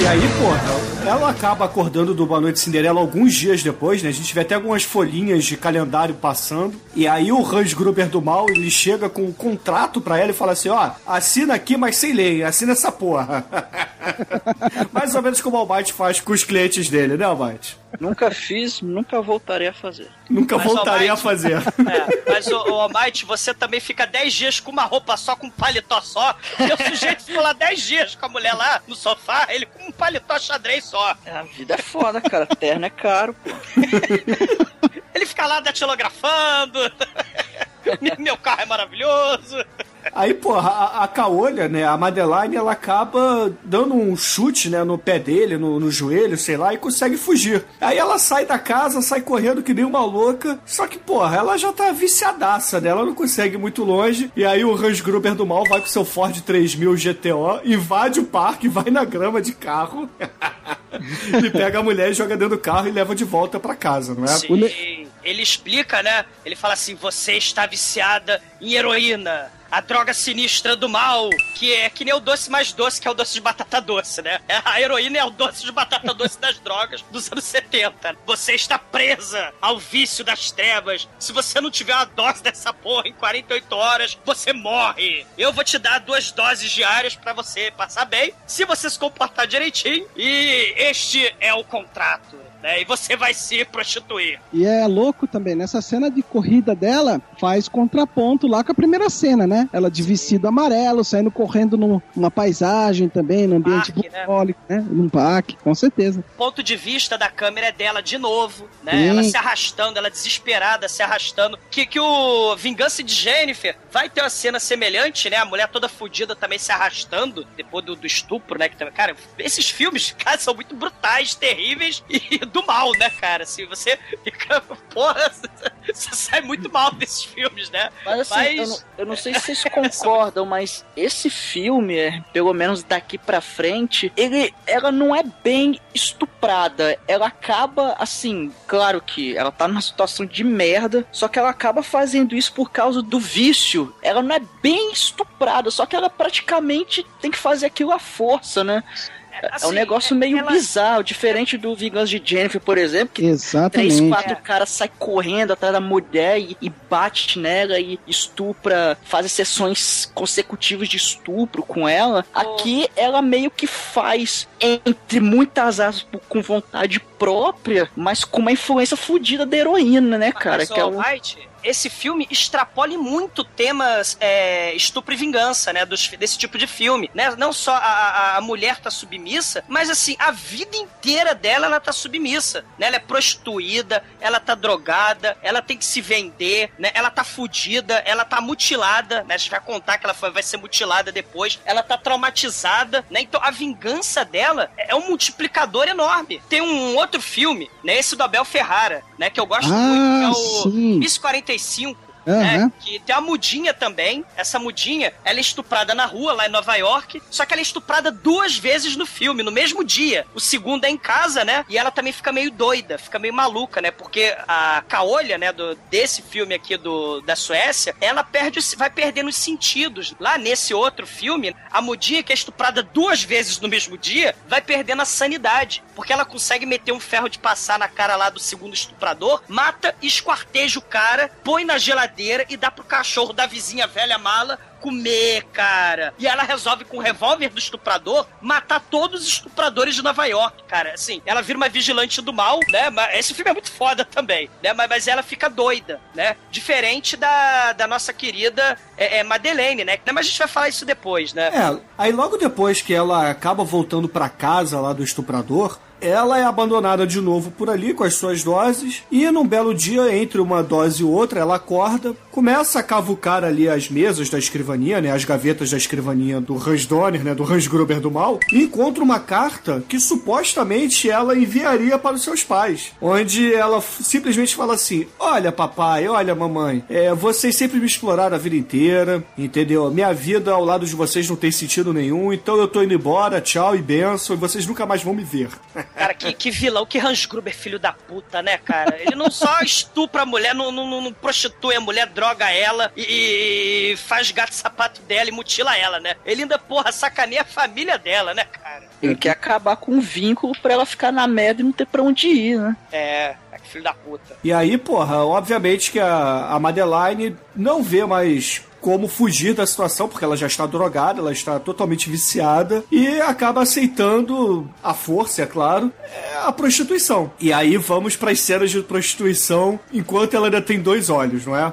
Speaker 6: E aí, porra, ela acaba acordando do Boa Noite Cinderela alguns dias depois, né? A gente vê até algumas folhinhas de calendário passando. E aí o Hans Gruber do mal, ele chega com um contrato pra ela e fala assim, ó, assina aqui, mas sem lei, assina essa porra. Mais ou menos como o Almighty faz com os clientes dele, né, Almighty?
Speaker 7: Nunca fiz, nunca voltarei a fazer.
Speaker 6: Nunca
Speaker 4: Mas,
Speaker 6: voltaria a
Speaker 4: Almighty,
Speaker 6: fazer.
Speaker 4: É, mas, ô, ô Almighty, você também fica 10 dias com uma roupa só, com um paletó só. E o sujeito ficou lá 10 dias com a mulher lá no sofá, ele com um paletó xadrez só.
Speaker 7: A vida é foda, cara. Terno é caro, pô.
Speaker 4: Ele fica lá datilografando. Meu carro é maravilhoso.
Speaker 6: Aí, porra, a, a Caolha, né, a Madeline, ela acaba dando um chute, né, no pé dele, no, no joelho, sei lá, e consegue fugir. Aí ela sai da casa, sai correndo que nem uma louca, só que, porra, ela já tá viciadaça, né, ela não consegue ir muito longe, e aí o Hans Gruber do mal vai com seu Ford 3000 GTO, invade o parque, vai na grama de carro, e pega a mulher e joga dentro do carro e leva de volta pra casa, não é?
Speaker 4: Sim. Ele explica, né? Ele fala assim: você está viciada em heroína. A droga sinistra do mal, que é que nem o doce mais doce, que é o doce de batata doce, né? A heroína é o doce de batata doce das drogas dos anos 70. Você está presa ao vício das trevas. Se você não tiver uma dose dessa porra em 48 horas, você morre. Eu vou te dar duas doses diárias pra você passar bem, se você se comportar direitinho. E este é o contrato, né? E você vai se prostituir.
Speaker 5: E é louco também, nessa cena de corrida dela, faz contraponto lá com a primeira cena, né? Ela de vestido amarelo, saindo correndo num- numa paisagem também, num ambiente
Speaker 4: Parque, né?
Speaker 5: bucólico, né? Num parque, com certeza.
Speaker 4: ponto de vista da câmera é dela de novo, né?
Speaker 5: Sim.
Speaker 4: Ela se arrastando, ela desesperada, se arrastando. Que, que o Vingança de Jennifer vai ter uma cena semelhante, né? A mulher toda fodida também se arrastando depois do, do estupro, né? Que cara, esses filmes, cara, são muito brutais, terríveis e do mal, né, cara? Se você fica, porra, você sai muito mal desses filmes, né?
Speaker 7: Mas assim,
Speaker 4: Mas-
Speaker 7: Eu, não, eu não sei se vocês concordam, mas esse filme, pelo menos daqui pra frente, ele, ela não é bem estuprada. Ela acaba, assim, claro que ela tá numa situação de merda, só que ela acaba fazendo isso por causa do vício. Ela não é bem estuprada, só que ela praticamente tem que fazer aquilo à força, né? É um
Speaker 4: Assim,
Speaker 7: negócio meio
Speaker 4: ela-
Speaker 7: bizarro, diferente do Vingança de Jennifer, por exemplo, que Três,
Speaker 5: Exatamente.
Speaker 7: quatro caras saem correndo atrás da mulher e, e bate nela e estupra, faz sessões consecutivas de estupro com ela. Aqui ela meio que faz, entre muitas aspas, com vontade própria, mas com uma influência fodida da heroína, né, cara?
Speaker 4: Mas,
Speaker 7: que é
Speaker 4: ó,
Speaker 7: um-
Speaker 4: White, esse filme extrapola muito temas é, estupro e vingança, né? Dos, desse tipo de filme, né? Não só a, a, mulher tá submissa, mas assim, a vida inteira dela, ela tá submissa, né? Ela é prostituída, ela tá drogada, ela tem que se vender, né? Ela tá fudida, ela tá mutilada, né? A gente vai contar que ela foi- vai ser mutilada depois, ela tá traumatizada, né? Então a vingança dela é um multiplicador enorme. Tem um outro filme, né? Esse do Abel Ferrara, né? Que eu gosto
Speaker 5: Ah,
Speaker 4: muito, que é o. Miss 45.
Speaker 5: 35 Aham.
Speaker 4: Né, que tem a mudinha também. Essa mudinha, ela é estuprada na rua, lá em Nova York. Só que ela é estuprada duas vezes no filme, no mesmo dia. O segundo é em casa, né? E ela também fica meio doida, fica meio maluca, né? Porque a Caolha, né, do, desse filme aqui do, da Suécia, ela perde, vai perdendo os sentidos. Lá nesse outro filme, a mudinha que é estuprada duas vezes no mesmo dia, vai perdendo a sanidade. Porque ela consegue meter um ferro de passar na cara lá do segundo estuprador, mata, esquarteja o cara, põe na geladeira madeira e dá pro cachorro da vizinha velha mala comer, cara. E ela resolve com o revólver do estuprador matar todos os estupradores de Nova York, cara. Assim, ela vira uma vigilante do mal, né? Mas esse filme é muito foda também, né? Mas, mas ela fica doida, né? Diferente da, da nossa querida é, é, Madeleine, né? Mas a gente vai falar isso depois, né?
Speaker 6: É, aí logo depois que ela acaba voltando pra casa lá do estuprador, ela é abandonada de novo por ali com as suas doses. E num belo dia, entre uma dose e outra, ela acorda, começa a cavucar ali as mesas da escrivania, né? As gavetas da escrivania do Hans Donner, né? Do Hans Gruber do mal. E encontra uma carta que supostamente ela enviaria para os seus pais. Onde ela simplesmente fala assim: Olha, papai, olha, mamãe, é, vocês sempre me exploraram a vida inteira, entendeu? Minha vida ao lado de vocês não tem sentido nenhum, então eu tô indo embora, tchau e benção, e vocês nunca mais vão me ver.
Speaker 4: Cara, que, que vilão, que Hans Gruber, filho da puta, né, cara? Ele não só estupra a mulher, não, não, não- prostitui a mulher, droga ela e, e faz gato sapato dela e mutila ela, né? Ele ainda, porra, sacaneia a família dela, né, cara?
Speaker 7: Ele quer acabar com um vínculo pra ela ficar na merda e não ter pra onde ir, né?
Speaker 4: É, é que filho da puta.
Speaker 6: E aí, porra, obviamente que a, a Madeline não vê mais como fugir da situação, porque ela já está drogada, ela está totalmente viciada e acaba aceitando a força, é claro, é, a prostituição. E aí vamos para as cenas de prostituição enquanto ela ainda tem dois olhos, não é?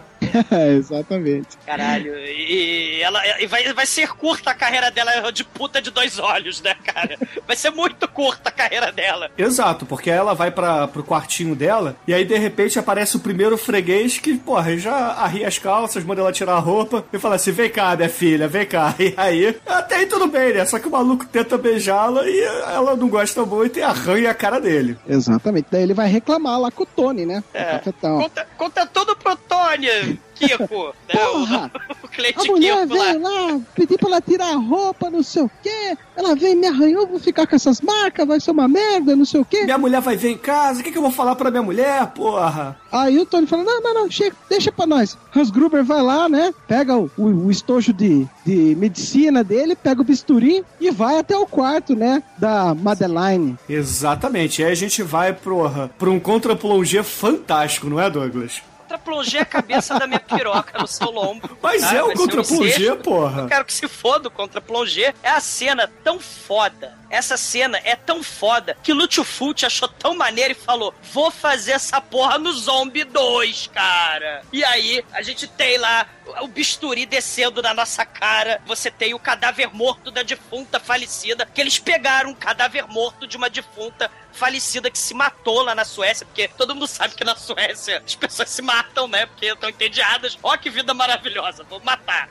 Speaker 5: É, exatamente.
Speaker 4: Caralho, e ela e vai, vai ser curta a carreira dela de puta de dois olhos, né, cara? Vai ser muito curta a carreira dela.
Speaker 6: Exato, porque ela vai para pro quartinho dela e aí de repente aparece o primeiro freguês que, porra, já arria as calças, manda ela tirar a roupa e fala assim: vem cá, minha filha, vem cá. E aí, até aí tudo bem, né? Só que o maluco tenta beijá-la e ela não gosta muito e arranha a cara dele.
Speaker 5: Exatamente. Daí ele vai reclamar lá com o Tony, né?
Speaker 4: É. Conta, conta tudo pro Tony, Kiko. né?
Speaker 5: Porra!
Speaker 4: O, o cliente
Speaker 5: A mulher
Speaker 4: Kiko lá.
Speaker 5: veio lá, pedi pra ela tirar a roupa, não sei o quê. Ela veio, me arranhou, vou ficar com essas marcas, vai ser uma merda, não sei o quê.
Speaker 6: Minha mulher vai ver em casa, o que, que eu vou falar pra minha mulher, porra?
Speaker 5: Aí o Tony fala: não, não, não, chega, deixa pra nós. Hans Gruber vai lá, né? Pega o, o, o estojo de, de medicina dele, pega o bisturi e vai até o quarto, né? Da Madeline.
Speaker 6: Exatamente, aí a gente vai porra, pra um contra-plongé fantástico, não é, Douglas?
Speaker 4: Contra-plongé a cabeça da minha piroca no seu lombo.
Speaker 6: Mas
Speaker 4: tá?
Speaker 6: é o contra-plongé, porra.
Speaker 4: Eu quero que se foda o contra-plongé. É a cena tão foda. Essa cena é tão foda que Lúcio Fulci achou tão maneiro e falou: Vou fazer essa porra no Zombie 2, cara. E aí, a gente tem lá o bisturi descendo na nossa cara. Você tem o cadáver morto da defunta falecida. Que eles pegaram um cadáver morto de uma defunta falecida que se matou lá na Suécia, porque todo mundo sabe que na Suécia as pessoas se matam, né? Porque estão entediadas. Ó, que vida maravilhosa, vou matar.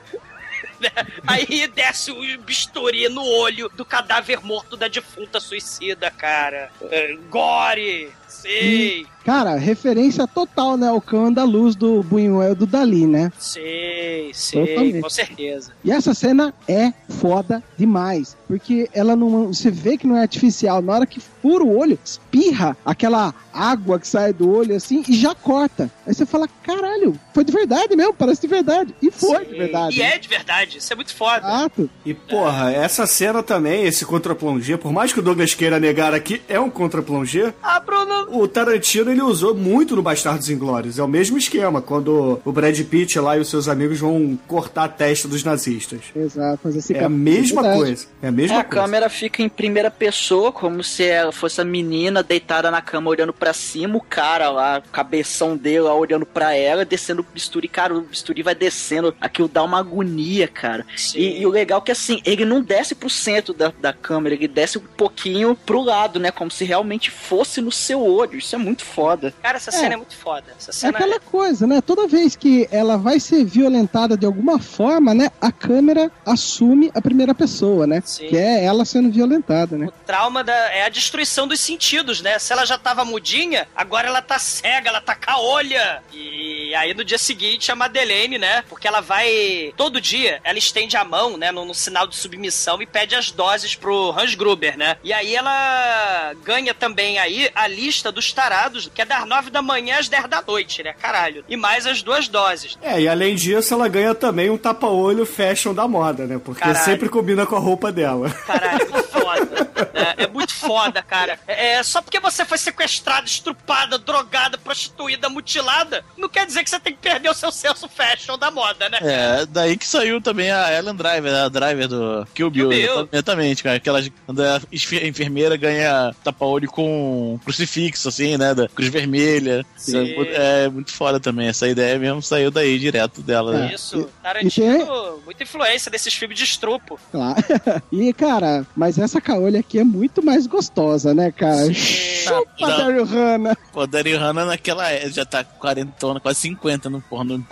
Speaker 4: Aí desce o bisturi no olho do cadáver morto da defunta suicida, cara. É, gore, sei,
Speaker 5: Cara, referência total, né? Ao cão andaluz do Buñuel do Dali, né?
Speaker 4: sei, sei,
Speaker 5: Totalmente.
Speaker 4: com certeza.
Speaker 5: E essa cena é foda demais. Porque ela não. Você vê que não é artificial. Na hora que fura o olho, espirra aquela água que sai do olho assim e já corta. Aí você fala: caralho, foi de verdade mesmo, parece de verdade. E foi de
Speaker 4: Sei.
Speaker 5: verdade.
Speaker 4: E é de verdade, isso é muito foda.
Speaker 5: Exato.
Speaker 6: E porra, essa cena também, esse contra-plongé, por mais que o Douglas queira negar aqui, é um contra-plongé.
Speaker 4: Ah, Bruno,
Speaker 6: O Tarantino ele usou muito no Bastardos Inglórios. É o mesmo esquema, quando o Brad Pitt lá e os seus amigos vão cortar a testa dos nazistas.
Speaker 5: Exato. Fazer esse
Speaker 6: É a mesma
Speaker 5: Verdade.
Speaker 6: coisa. É a
Speaker 7: É,
Speaker 6: mesma
Speaker 7: a
Speaker 6: coisa.
Speaker 7: câmera fica em primeira pessoa, como se ela fosse a menina deitada na cama olhando pra cima, o cara lá, o cabeção dele lá olhando pra ela, descendo o bisturi. Cara, o bisturi vai descendo, aquilo dá uma agonia, cara. E, e o legal é que assim, ele não desce pro centro da, da câmera, ele desce um pouquinho pro lado, né? Como se realmente fosse no seu olho. Isso é muito foda.
Speaker 4: cara, essa
Speaker 5: É.
Speaker 4: cena é muito foda. Essa
Speaker 5: É
Speaker 4: cena
Speaker 5: aquela coisa, né? Toda vez que ela vai ser violentada de alguma forma, né? A câmera assume a primeira pessoa, né?
Speaker 4: Sim.
Speaker 5: Que é ela sendo violentada, né?
Speaker 4: O trauma da, é a destruição dos sentidos, né? Se ela já tava mudinha, agora ela tá cega, ela tá caolha. E aí no dia seguinte a Madeleine, né? Porque ela vai. Todo dia ela estende a mão, né? No, no sinal de submissão e pede as doses pro Hans Gruber, né? E aí ela ganha também aí a lista dos tarados, que é das nove da manhã às 10 da noite, né? Caralho. E mais as duas doses.
Speaker 6: É, e além disso, ela ganha também um tapa-olho fashion da moda, né? Porque
Speaker 4: Caralho.
Speaker 6: sempre combina com a roupa dela.
Speaker 4: Caralho, foda. É muito foda, cara. É, só porque você foi sequestrada, estrupada, drogada, prostituída, mutilada, não quer dizer que você tem que perder o seu senso fashion da moda, né?
Speaker 3: É, daí que saiu também a Ellen Driver, a driver do Kill Bill.
Speaker 4: Kill Bill.
Speaker 3: Exatamente, cara. Aquela, quando a enfermeira ganha tapa-olho com crucifixo, assim, né? Da cruz vermelha.
Speaker 4: Sim.
Speaker 3: É muito foda também. Essa ideia mesmo saiu daí, direto dela, né?
Speaker 4: Isso,
Speaker 5: E-
Speaker 4: Tarantino, muita influência desses filmes de estrupo.
Speaker 5: Claro. E, cara, mas essa caolha aqui é muito mais gostosa, né, cara? Chupa,
Speaker 3: Não.
Speaker 5: Daryl Hannah.
Speaker 3: Pô, Daryl Hannah naquela é- já tá 40, quase 50 no porno.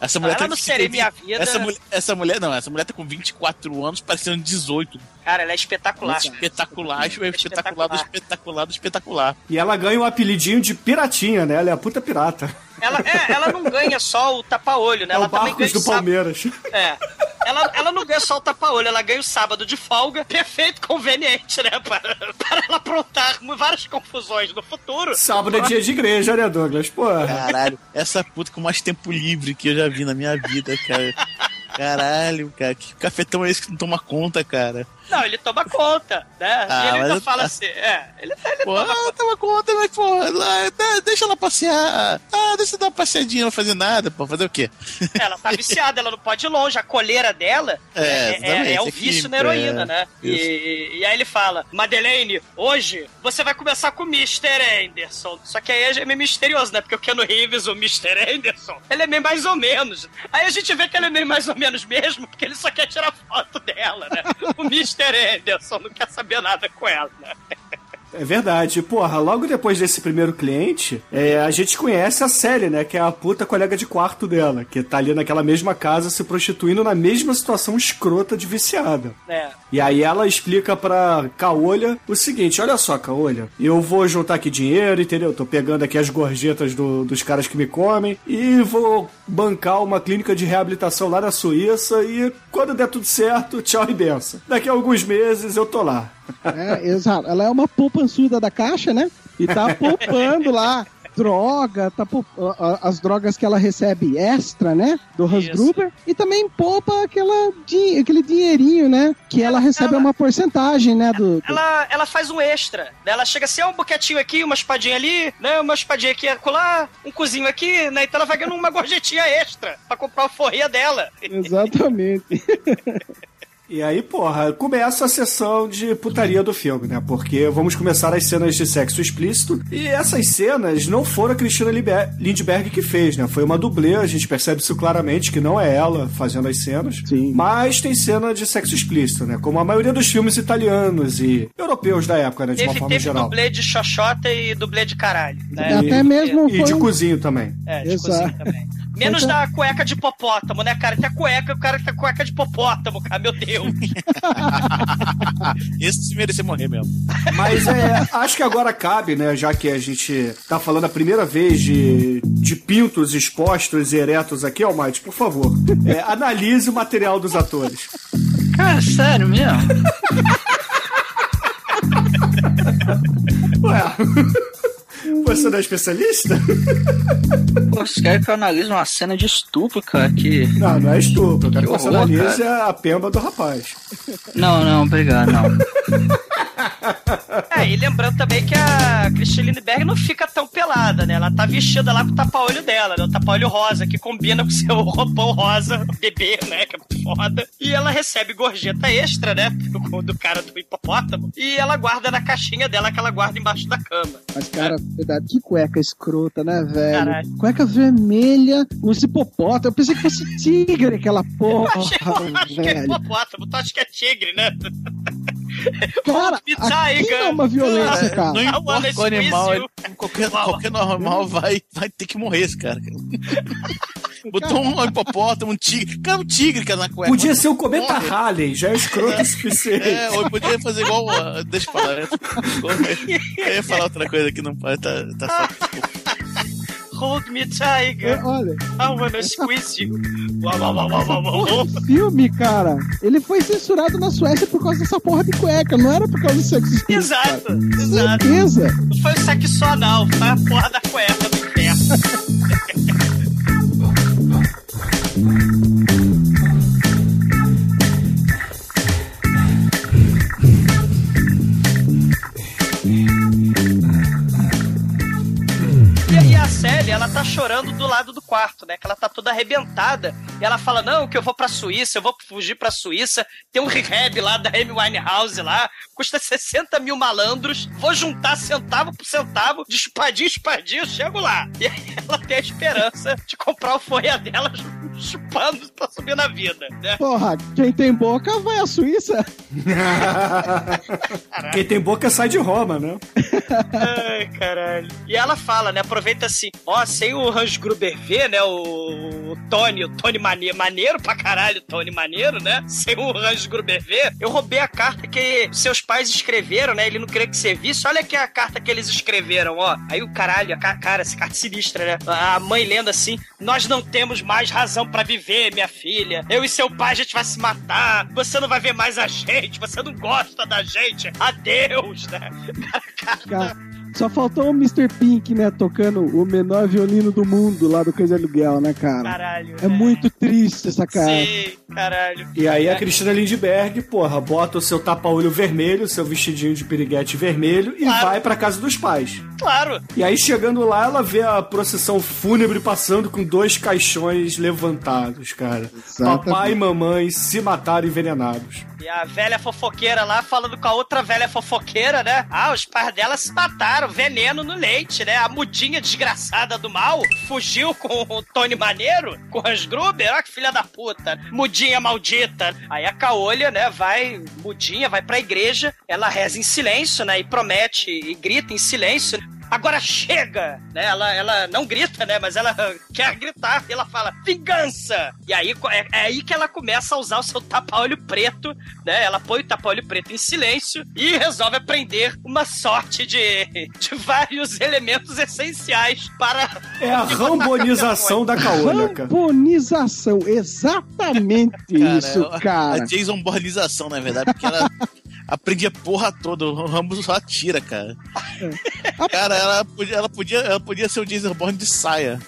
Speaker 3: Essa mulher
Speaker 4: Ela
Speaker 3: tá
Speaker 4: não serei minha vida.
Speaker 3: Essa mulher, essa mulher não, essa mulher tá com 24 anos, parecendo 18.
Speaker 4: Cara, ela é espetacular.
Speaker 3: Espetacular, espetacular,
Speaker 4: espetacular.
Speaker 3: espetacular.
Speaker 6: E ela ganha o apelidinho de piratinha, né? Ela é a puta pirata.
Speaker 4: Ela, é, ela não ganha só o tapa-olho, né?
Speaker 6: É
Speaker 4: Ela
Speaker 6: o
Speaker 4: também ganha
Speaker 6: do
Speaker 4: o sábado.
Speaker 6: Palmeiras.
Speaker 4: É. Ela, ela não ganha só o tapa-olho, ela ganha o sábado de folga. Perfeito, conveniente, né? Para, para ela aprontar várias confusões no futuro.
Speaker 6: Sábado é dia de igreja, né, Douglas? Pô.
Speaker 3: Caralho, essa puta com mais tempo livre que eu já vi na minha vida, cara. Caralho, cara, que cafetão é esse que não toma conta, cara?
Speaker 4: Não, ele toma conta, né?
Speaker 3: Ah,
Speaker 4: e ele ainda
Speaker 3: eu-
Speaker 4: fala assim, é, ele, ele
Speaker 3: Pô,
Speaker 4: toma
Speaker 3: ah, toma conta, mas, pô, lá, dá- deixa ela passear. Ah, deixa eu dar uma passeadinha, não fazer nada, pô, fazer o quê?
Speaker 4: Ela tá viciada, ela não pode ir longe. A coleira dela
Speaker 3: É,
Speaker 4: é, é,
Speaker 3: exatamente,
Speaker 4: é o
Speaker 3: é
Speaker 4: vício na heroína,
Speaker 3: é.
Speaker 4: né? E, e aí ele fala: Madeleine, hoje você vai começar com o Mr. Anderson. Só que aí é meio misterioso, né? Porque o Keanu Reeves, o Mr. Anderson, ele é meio mais ou menos. Aí a gente vê que ele é meio mais ou menos mesmo, porque ele só quer tirar foto dela, né? O Mr. Anderson não quer saber nada com ela?
Speaker 6: É verdade. Porra, logo depois desse primeiro cliente, é, a gente conhece a Sally, né? Que é a puta colega de quarto dela, que tá ali naquela mesma casa se prostituindo na mesma situação escrota de viciada.
Speaker 4: É.
Speaker 6: E aí ela explica pra Caolha o seguinte: olha só, Caolha, eu vou juntar aqui dinheiro, entendeu? Tô pegando aqui as gorjetas do- dos caras que me comem e vou bancar uma clínica de reabilitação lá na Suíça e quando der tudo certo, tchau e benção. Daqui a alguns meses eu tô lá.
Speaker 5: É, exato. Ela é uma poupançuda da caixa, né? E tá poupando lá droga, tá as drogas que ela recebe extra, né? Do Hans. Gruber. E também poupa aquela, din- aquele dinheirinho, né? Que ela, recebe
Speaker 4: ela-
Speaker 5: uma porcentagem, né? Do, do-
Speaker 4: ela, ela faz um extra. Né? Ela chega assim, é um boquetinho aqui, uma espadinha ali, né? Uma espadinha aqui acolá, um cozinho aqui, né? Então ela vai ganhando uma gorjetinha extra pra comprar a forria dela.
Speaker 5: Exatamente.
Speaker 6: E aí, porra, começa a sessão de putaria do filme, né? Porque vamos começar as cenas de sexo explícito. E essas cenas não foram a Cristina Lindbergh que fez, né? Foi uma dublê, a gente percebe isso claramente, que não é ela fazendo as cenas.
Speaker 5: Sim.
Speaker 6: Mas tem cena de sexo explícito, né? Como a maioria dos filmes italianos e europeus da época, né? De uma
Speaker 4: Teve,
Speaker 6: forma
Speaker 4: teve
Speaker 6: geral.
Speaker 4: dublê de xoxota e dublê de caralho. Né?
Speaker 5: Até mesmo
Speaker 6: E
Speaker 5: foi
Speaker 6: de cozinho também.
Speaker 4: É, de
Speaker 5: Exato.
Speaker 4: cozinho também. Menos da cueca de hipopótamo, né, cara? Tem a cueca, o cara tem a cueca de hipopótamo, cara, meu Deus.
Speaker 3: Esse se merecia morrer mesmo.
Speaker 6: Mas é, acho que agora cabe, né? Já que a gente tá falando a primeira vez de, de pintos expostos e eretos aqui, Almighty, por favor, é, analise o material dos atores.
Speaker 7: Cara, sério mesmo?
Speaker 6: Ué, você não é especialista?
Speaker 7: Pô, Vocês querem que eu analise uma cena de estupro, cara? Que...
Speaker 6: Não, não é estupro. Eu quero que
Speaker 7: Que
Speaker 6: você analise a pemba do rapaz.
Speaker 7: Não, não, obrigado, não.
Speaker 4: É, e lembrando também que a Christine Lindbergh não fica tão pelada, né? Ela tá vestida lá com o tapa-olho dela, né? O tapa-olho rosa, que combina com seu roupão rosa, bebê, né? Que é foda. E ela recebe gorjeta extra, né? Do, do cara do hipopótamo. E ela guarda na caixinha dela, que ela guarda embaixo da cama.
Speaker 5: Mas, cara, verdade, que cueca escrota, né, velho?
Speaker 4: Caralho.
Speaker 5: Cueca vermelha, os hipopótamos. Eu pensei que fosse tigre aquela
Speaker 4: Eu
Speaker 5: porra,
Speaker 4: achei, eu acho que é
Speaker 5: velho.
Speaker 4: hipopótamo, tu acha que é tigre, né?
Speaker 5: Cara, aqui é uma violência, cara.
Speaker 3: Não
Speaker 4: wanna
Speaker 3: importa o animal, qualquer, qualquer normal vai, vai ter que morrer esse cara. Botou um hipopótamo, um tigre. Cara, um tigre, cara, na cueca.
Speaker 6: Podia ser o Cometa. Halley, já é escroto o suficiente.
Speaker 3: É, ou podia fazer igual. uh, Deixa eu falar. Eu ia falar outra coisa que não pode. Tá, tá certo.
Speaker 4: Hold me,
Speaker 5: É,
Speaker 4: tiger.
Speaker 5: Olha,
Speaker 4: I wanna squeeze you. Uau, uau, uau, uau, uau, uau.
Speaker 5: o filme, cara, ele foi censurado na Suécia por causa dessa porra de cueca, não era por causa do sexo explícito,
Speaker 4: Exato,
Speaker 5: cara.
Speaker 4: exato.
Speaker 5: Certeza.
Speaker 4: Não foi o sexo anal, foi a porra da cueca do inferno. vendo do lado do quarto, né? Que ela tá toda arrebentada. E ela fala: Não, que eu vou pra Suíça, eu vou fugir pra Suíça. Tem um rehab lá da Amy Winehouse lá, custa 60 mil malandros. Vou juntar centavo por centavo, de espadinho, espadinho, eu chego lá. E aí ela tem a esperança de comprar o folha dela chupando pra subir na vida, né?
Speaker 5: Porra, quem tem boca vai à Suíça.
Speaker 6: Quem tem boca sai de Roma, né?
Speaker 4: Ai, caralho. E ela fala, né? Aproveita assim, ó, sem o Hans Gruber ver, né? O, o Tony, o Tony mane maneiro pra caralho, Tony maneiro, né? Sem o Hans Gruber ver, eu roubei a carta que seus pais escreveram, né? Ele não queria que você visse. Olha aqui a carta que eles escreveram, ó. Aí o caralho, a ca- cara, essa carta sinistra, né? A mãe lendo assim: Nós não temos mais razão pra viver, minha filha. Eu e seu pai a gente vai se matar. Você não vai ver mais a gente. Você não gosta da gente. Adeus, né?
Speaker 5: Cara, só faltou o Mr. Pink, né, tocando o menor violino do mundo lá do Cães Aluguel, né, cara?
Speaker 4: Caralho.
Speaker 5: É muito triste essa cara.
Speaker 4: Sim, caralho.
Speaker 6: E aí a Cristina Lindbergh, porra, bota o seu tapa-olho vermelho, seu vestidinho de piriguete vermelho e
Speaker 4: Claro.
Speaker 6: vai pra casa dos pais.
Speaker 4: Claro.
Speaker 6: E aí, chegando lá, ela vê a procissão fúnebre passando com dois caixões levantados, cara.
Speaker 5: Exatamente.
Speaker 6: Papai e mamãe se mataram envenenados.
Speaker 4: E a velha fofoqueira lá falando com a outra velha fofoqueira, né? Ah, os pais dela se mataram, veneno no leite, né? A mudinha desgraçada do mal fugiu com o Tony Maneiro, com o Hans Gruber, olha que filha da puta. Mudinha maldita. Aí a Caolha, né, vai, mudinha, vai pra igreja, ela reza em silêncio, né? E promete e grita em silêncio. Agora chega! Né? Ela, ela não grita, né? Mas ela quer gritar e ela fala, vingança! E aí é, é aí que ela começa a usar o seu tapa-olho preto, né? Ela põe o tapa-olho preto em silêncio e resolve aprender uma sorte de, de vários elementos essenciais para.
Speaker 6: É a rambonização da Caolha, cara.
Speaker 5: Ramponização, exatamente
Speaker 3: Cara,
Speaker 5: isso, cara.
Speaker 3: A Jason Bornização, na verdade, porque ela aprende a porra toda. O Rambo só atira, cara. Cara, ela podia, ela, podia, ela podia ser o Jason Bourne de saia.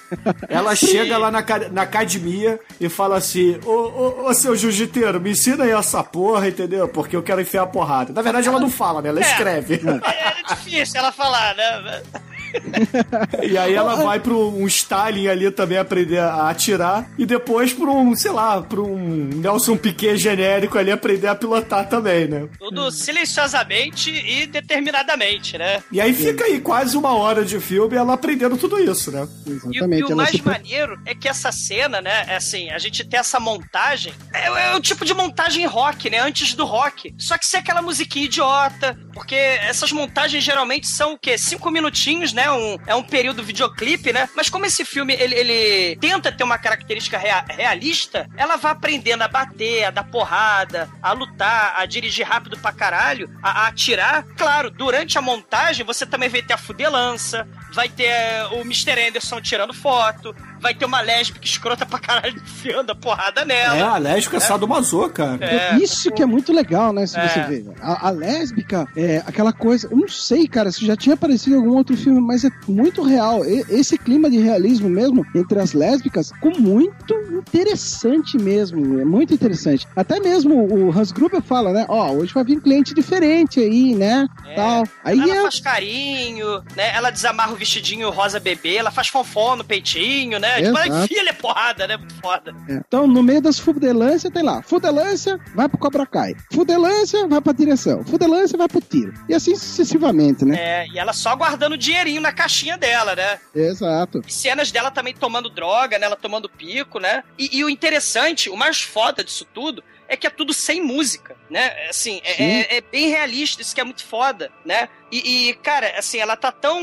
Speaker 6: Ela chega lá na, na academia e fala assim: Ô, ô, ô seu jiu-jiteiro, me ensina aí essa porra, entendeu? Porque eu quero enfiar a porrada. Na verdade, ela não fala, né? Ela
Speaker 4: É.
Speaker 6: escreve.
Speaker 4: É difícil ela falar, né?
Speaker 6: E aí ela vai pro um Stalin ali também aprender a atirar. E depois pro um, sei lá, pro um Nelson Piquet genérico ali aprender a pilotar também, né?
Speaker 4: Tudo silenciosamente e determinadamente, né?
Speaker 6: E aí fica aí quase uma hora de filme ela aprendendo tudo isso, né?
Speaker 4: E,
Speaker 5: Exatamente.
Speaker 4: e o
Speaker 5: ela
Speaker 4: mais
Speaker 5: se pre-
Speaker 4: maneiro é que essa cena, né, é assim, a gente tem essa montagem, é, é o tipo de montagem rock, né, antes do rock. Só que sem aquela musiquinha idiota, porque essas montagens geralmente são o quê? Cinco minutinhos, né, um, é um período videoclipe, né, mas como esse filme, ele, ele tenta ter uma característica rea- realista, ela vai aprendendo a bater, a dar porrada, a lutar, a dirigir rápido pra caralho, a, a atirar. Claro, durante a montagem, você também vai ter a fudelança, vai ter eh, o Mr. Anderson tirando foto, vai ter uma lésbica escrota pra caralho enfiando a porrada
Speaker 6: É,
Speaker 4: nela.
Speaker 6: a lésbica é sadomaso, cara.
Speaker 4: É.
Speaker 5: Isso que é muito legal, né? Se
Speaker 4: É.
Speaker 5: você ver. A, a lésbica é aquela coisa. Eu não sei, cara, se já tinha aparecido em algum outro filme, mas é muito real. E- esse clima de realismo mesmo entre as lésbicas ficou muito interessante mesmo. É muito interessante. Até mesmo o Hans Gruber fala, né? Ó, hoje vai vir um cliente diferente aí, né?
Speaker 4: É.
Speaker 5: Tal. Aí
Speaker 4: ela
Speaker 5: é.
Speaker 4: faz carinho, né? Ela desamarra o vestidinho rosa bebê, ela faz fonfon no peitinho, né? Tipo, ela
Speaker 5: Exato.
Speaker 4: enfia ele é porrada, né? Muito foda.
Speaker 5: É. Então, no meio das fudelâncias, tem lá. Fudelância, vai pro Cobra Kai. Fudelância, vai pra direção. Fudelância, vai pro tiro. E assim sucessivamente, né?
Speaker 4: É, e ela só guardando dinheirinho na caixinha dela, né?
Speaker 5: Exato.
Speaker 4: E cenas dela também tomando droga, né? Ela tomando pico, né? E, e o interessante, o mais foda disso tudo, é que é tudo sem música, né? Assim, é, é- é bem realista, isso que é muito foda, né? E, e, cara, assim, ela tá tão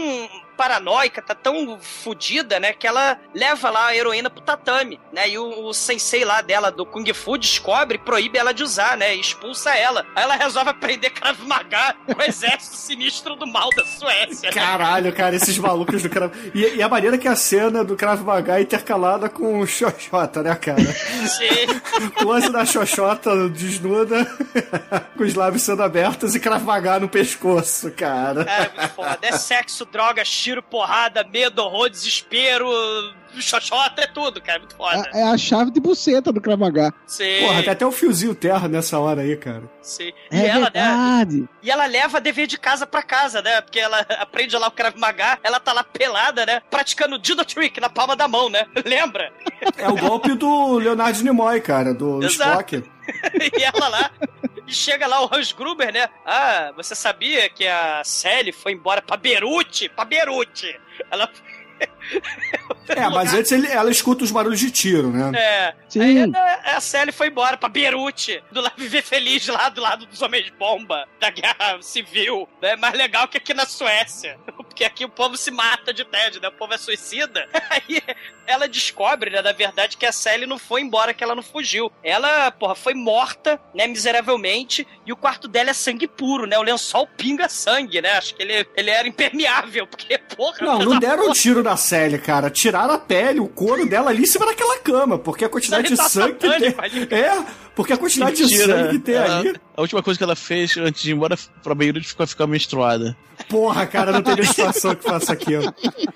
Speaker 4: paranoica, tá tão fodida, né? Que ela leva lá a heroína pro tatame, né? E o, o sensei lá dela do Kung Fu descobre proíbe ela de usar, né? E expulsa ela. Aí ela resolve aprender Krav Maga com o exército sinistro do mal da Suécia.
Speaker 6: Caralho, cara, esses malucos do Krav... E, e a maneira que a cena do Krav Maga é intercalada com o Xoxota, né, cara?
Speaker 4: Sim.
Speaker 6: Close da Xoxota desnuda, com os lábios sendo abertos e Krav Maga no pescoço, cara.
Speaker 4: É, foda. É sexo, droga, tiro, porrada, medo, horror, desespero, xoxota, é tudo, cara. Muito foda.
Speaker 5: É, é a chave de buceta do Krav Maga.
Speaker 4: Sim,
Speaker 6: Porra, tem até o fiozinho terra nessa hora aí, cara.
Speaker 4: sim. E
Speaker 5: É
Speaker 4: ela, né?
Speaker 5: verdade.
Speaker 4: E ela leva dever de casa pra casa, né? Porque ela aprende lá o Krav Maga, ela tá lá pelada, né? Praticando Judo Trick na palma da mão, né? Lembra?
Speaker 6: É o golpe do Leonardo Nimoy, cara, do
Speaker 4: Exato.
Speaker 6: Spock.
Speaker 4: e ela lá. E chega lá o Hans Gruber, né? Ah, você sabia que a Sally foi embora pra Beirute? Pra Beirute. Ela.
Speaker 6: É, mas antes ele- ela escuta os barulhos de tiro, né?
Speaker 4: É.
Speaker 5: Sim.
Speaker 4: Aí a, a Sally foi embora pra Beirute, do lado viver feliz lá do lado dos homens bomba da guerra civil. É mais legal que aqui na Suécia. Porque aqui o povo se mata de tédio, né? O povo é suicida. Aí ela descobre, né, na verdade, que a Sally não foi embora, que ela não fugiu. Ela, porra, foi morta, né, miseravelmente, e o quarto dela é sangue puro, né? O lençol pinga sangue, né? Acho que ele, ele era impermeável, porque, porra...
Speaker 6: Não, não deram um
Speaker 4: porra-
Speaker 6: tiro na Sally, cara. Tiraram a pele, o couro dela ali em cima daquela cama, porque a quantidade de
Speaker 4: Sangue tá
Speaker 6: sangue que tem. É, porque a quantidade de
Speaker 3: Mentira.
Speaker 6: sangue que tem
Speaker 3: Ela-
Speaker 6: ali.
Speaker 3: A última coisa que ela fez antes de ir embora pra Beirute ficou ficar menstruada.
Speaker 6: Porra, cara, não tem legislação que faça aquilo.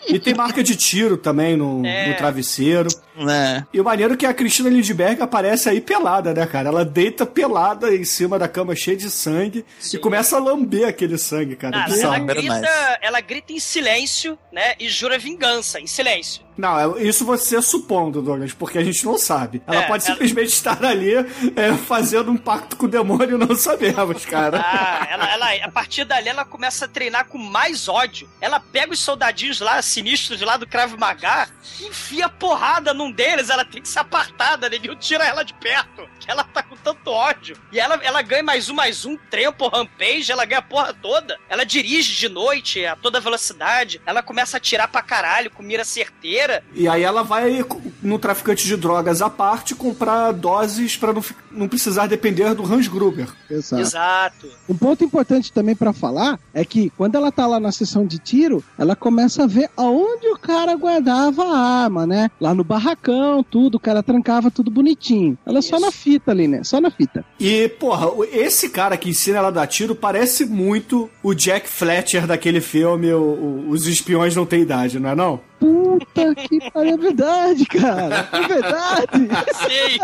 Speaker 6: E tem marca de tiro também no,
Speaker 4: É.
Speaker 6: no travesseiro.
Speaker 3: Né?
Speaker 6: E o maneiro é que a Cristina Lindbergh aparece aí pelada, né, cara? Ela deita pelada em cima da cama cheia de sangue e começa a lamber aquele sangue, cara.
Speaker 4: Cara,
Speaker 6: Bizarro.
Speaker 4: ela
Speaker 3: Very
Speaker 4: grita, ela grita em silêncio, né? E jura vingança, em silêncio.
Speaker 6: Não, é- isso você supondo, Douglas, porque a gente não sabe. Ela
Speaker 4: É,
Speaker 6: pode
Speaker 4: ela-
Speaker 6: simplesmente estar ali é, fazendo um pacto com o demônio não sabemos, cara.
Speaker 4: Ah, ela, ela, a partir dali ela começa a treinar com mais ódio. Ela pega os soldadinhos lá, sinistros lá do Krav Maga, enfia porrada num deles, ela tem que ser apartada, Neguinho tira ela de perto, que ela tá com tanto ódio. E ela, ela ganha mais um, mais um, tempo, rampage, ela ganha a porra toda. Ela dirige de noite a toda velocidade, ela começa a atirar pra caralho com mira certeira.
Speaker 6: E aí ela vai no traficante de drogas à parte comprar doses pra não, não precisar depender do Hans Gruber.
Speaker 5: Exato.
Speaker 4: Exato.
Speaker 5: Um ponto importante também pra falar é que quando ela tá lá na sessão de tiro, ela começa a ver aonde o cara guardava a arma, né? Lá no barracão, tudo, o cara trancava tudo bonitinho. Ela é só
Speaker 4: Isso.
Speaker 5: na fita ali, né? Só na fita.
Speaker 6: E, porra, esse cara que ensina ela a dar tiro parece muito o Jack Fletcher daquele filme o- o- Os Espiões Não Têm Idade, não é não?
Speaker 5: Puta que pariu, é verdade, cara. É verdade.
Speaker 4: Sim.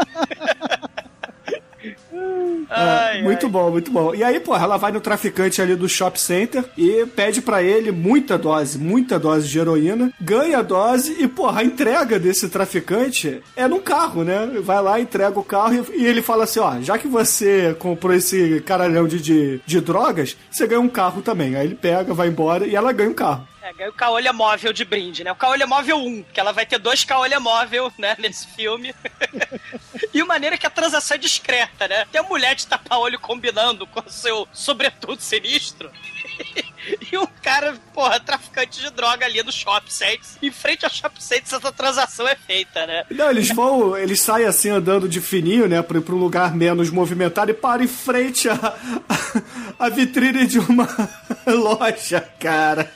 Speaker 6: É,
Speaker 4: Ai,
Speaker 6: muito bom, muito bom. E aí, porra, ela vai no traficante ali do shopping center e pede pra ele muita dose, muita dose de heroína, ganha a dose e, porra, a entrega desse traficante é num carro, né? Vai lá, entrega o carro e, e ele fala assim: ó, já que você comprou esse caralhão de, de, de drogas, você ganha um carro também. Aí ele pega, vai embora e ela ganha um carro.
Speaker 4: É, ganha o caolha móvel de brinde, né? O caolha móvel 1, que ela vai ter dois caolha móvel, né, nesse filme. e o maneiro é que a transação é discreta, né? Tem a mulher de tapa-olho combinando com o seu sobretudo sinistro. e um cara, porra, traficante de droga ali no Shop Sense. Em frente ao Shop Sense, essa transação é feita, né?
Speaker 6: Não, eles vão, eles saem assim andando de fininho, né, pra um lugar menos movimentado e param em frente à a, vitrine de uma loja, cara.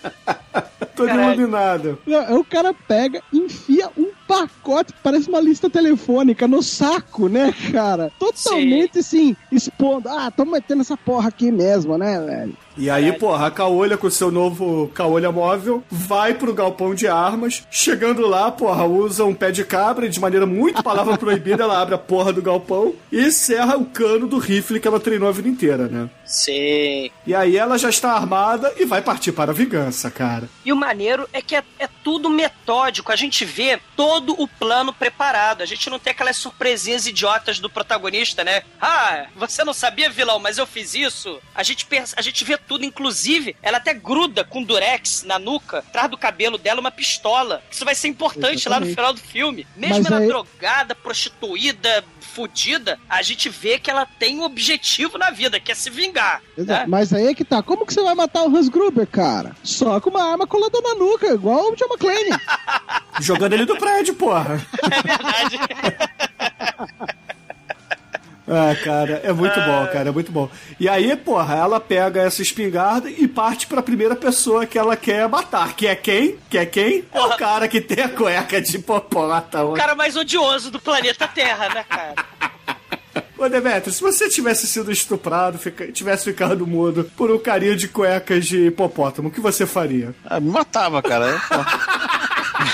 Speaker 5: Não,
Speaker 6: iluminado.
Speaker 5: aí o cara pega, enfia um pacote, parece uma lista telefônica, no saco, né, cara? Totalmente assim, expondo. Ah, tô metendo essa porra aqui mesmo, né, velho?
Speaker 6: E aí, porra, a Caolha com seu novo Caolha móvel vai pro galpão de armas. Chegando lá, porra, usa um pé de cabra e de maneira muito palavra proibida, ela abre a porra do galpão e serra o cano do rifle que ela treinou a vida inteira, né?
Speaker 4: Sim.
Speaker 6: E aí ela já está armada e vai partir para a vingança, cara.
Speaker 4: E o maneiro é que é, é tudo metódico. A gente vê todo o plano preparado. A gente não tem aquelas surpresinhas idiotas do protagonista, né? Ah, você não sabia, vilão, mas eu fiz isso. A gente, pensa, a gente vê tudo, inclusive, ela até gruda com durex na nuca, atrás do cabelo dela, uma pistola. Isso vai ser importante lá no
Speaker 5: Exatamente.
Speaker 4: final do filme. Mesmo
Speaker 5: Mas
Speaker 4: ela
Speaker 5: aí-
Speaker 4: drogada, prostituída, fudida, a gente vê que ela tem um objetivo na vida, que é se vingar. Né?
Speaker 5: Mas aí é que tá. Como que você vai matar o Hans Gruber, cara? Só com uma arma colada na nuca, igual o John McClane.
Speaker 6: Jogando ele do prédio, porra.
Speaker 4: É verdade.
Speaker 6: Ah, cara, é muito bom, cara, é muito bom. E aí, porra, ela pega essa espingarda e parte pra primeira pessoa que ela quer matar. Que é quem? Que é quem? É o cara que tem a cueca de popota.
Speaker 4: o cara mais odioso do planeta Terra, né, cara?
Speaker 6: Ô, Demetrio, se você tivesse sido estuprado, fica- tivesse ficado mudo por um carinha de cuecas de hipopótamo, o que você faria?
Speaker 3: Ah, me matava, cara.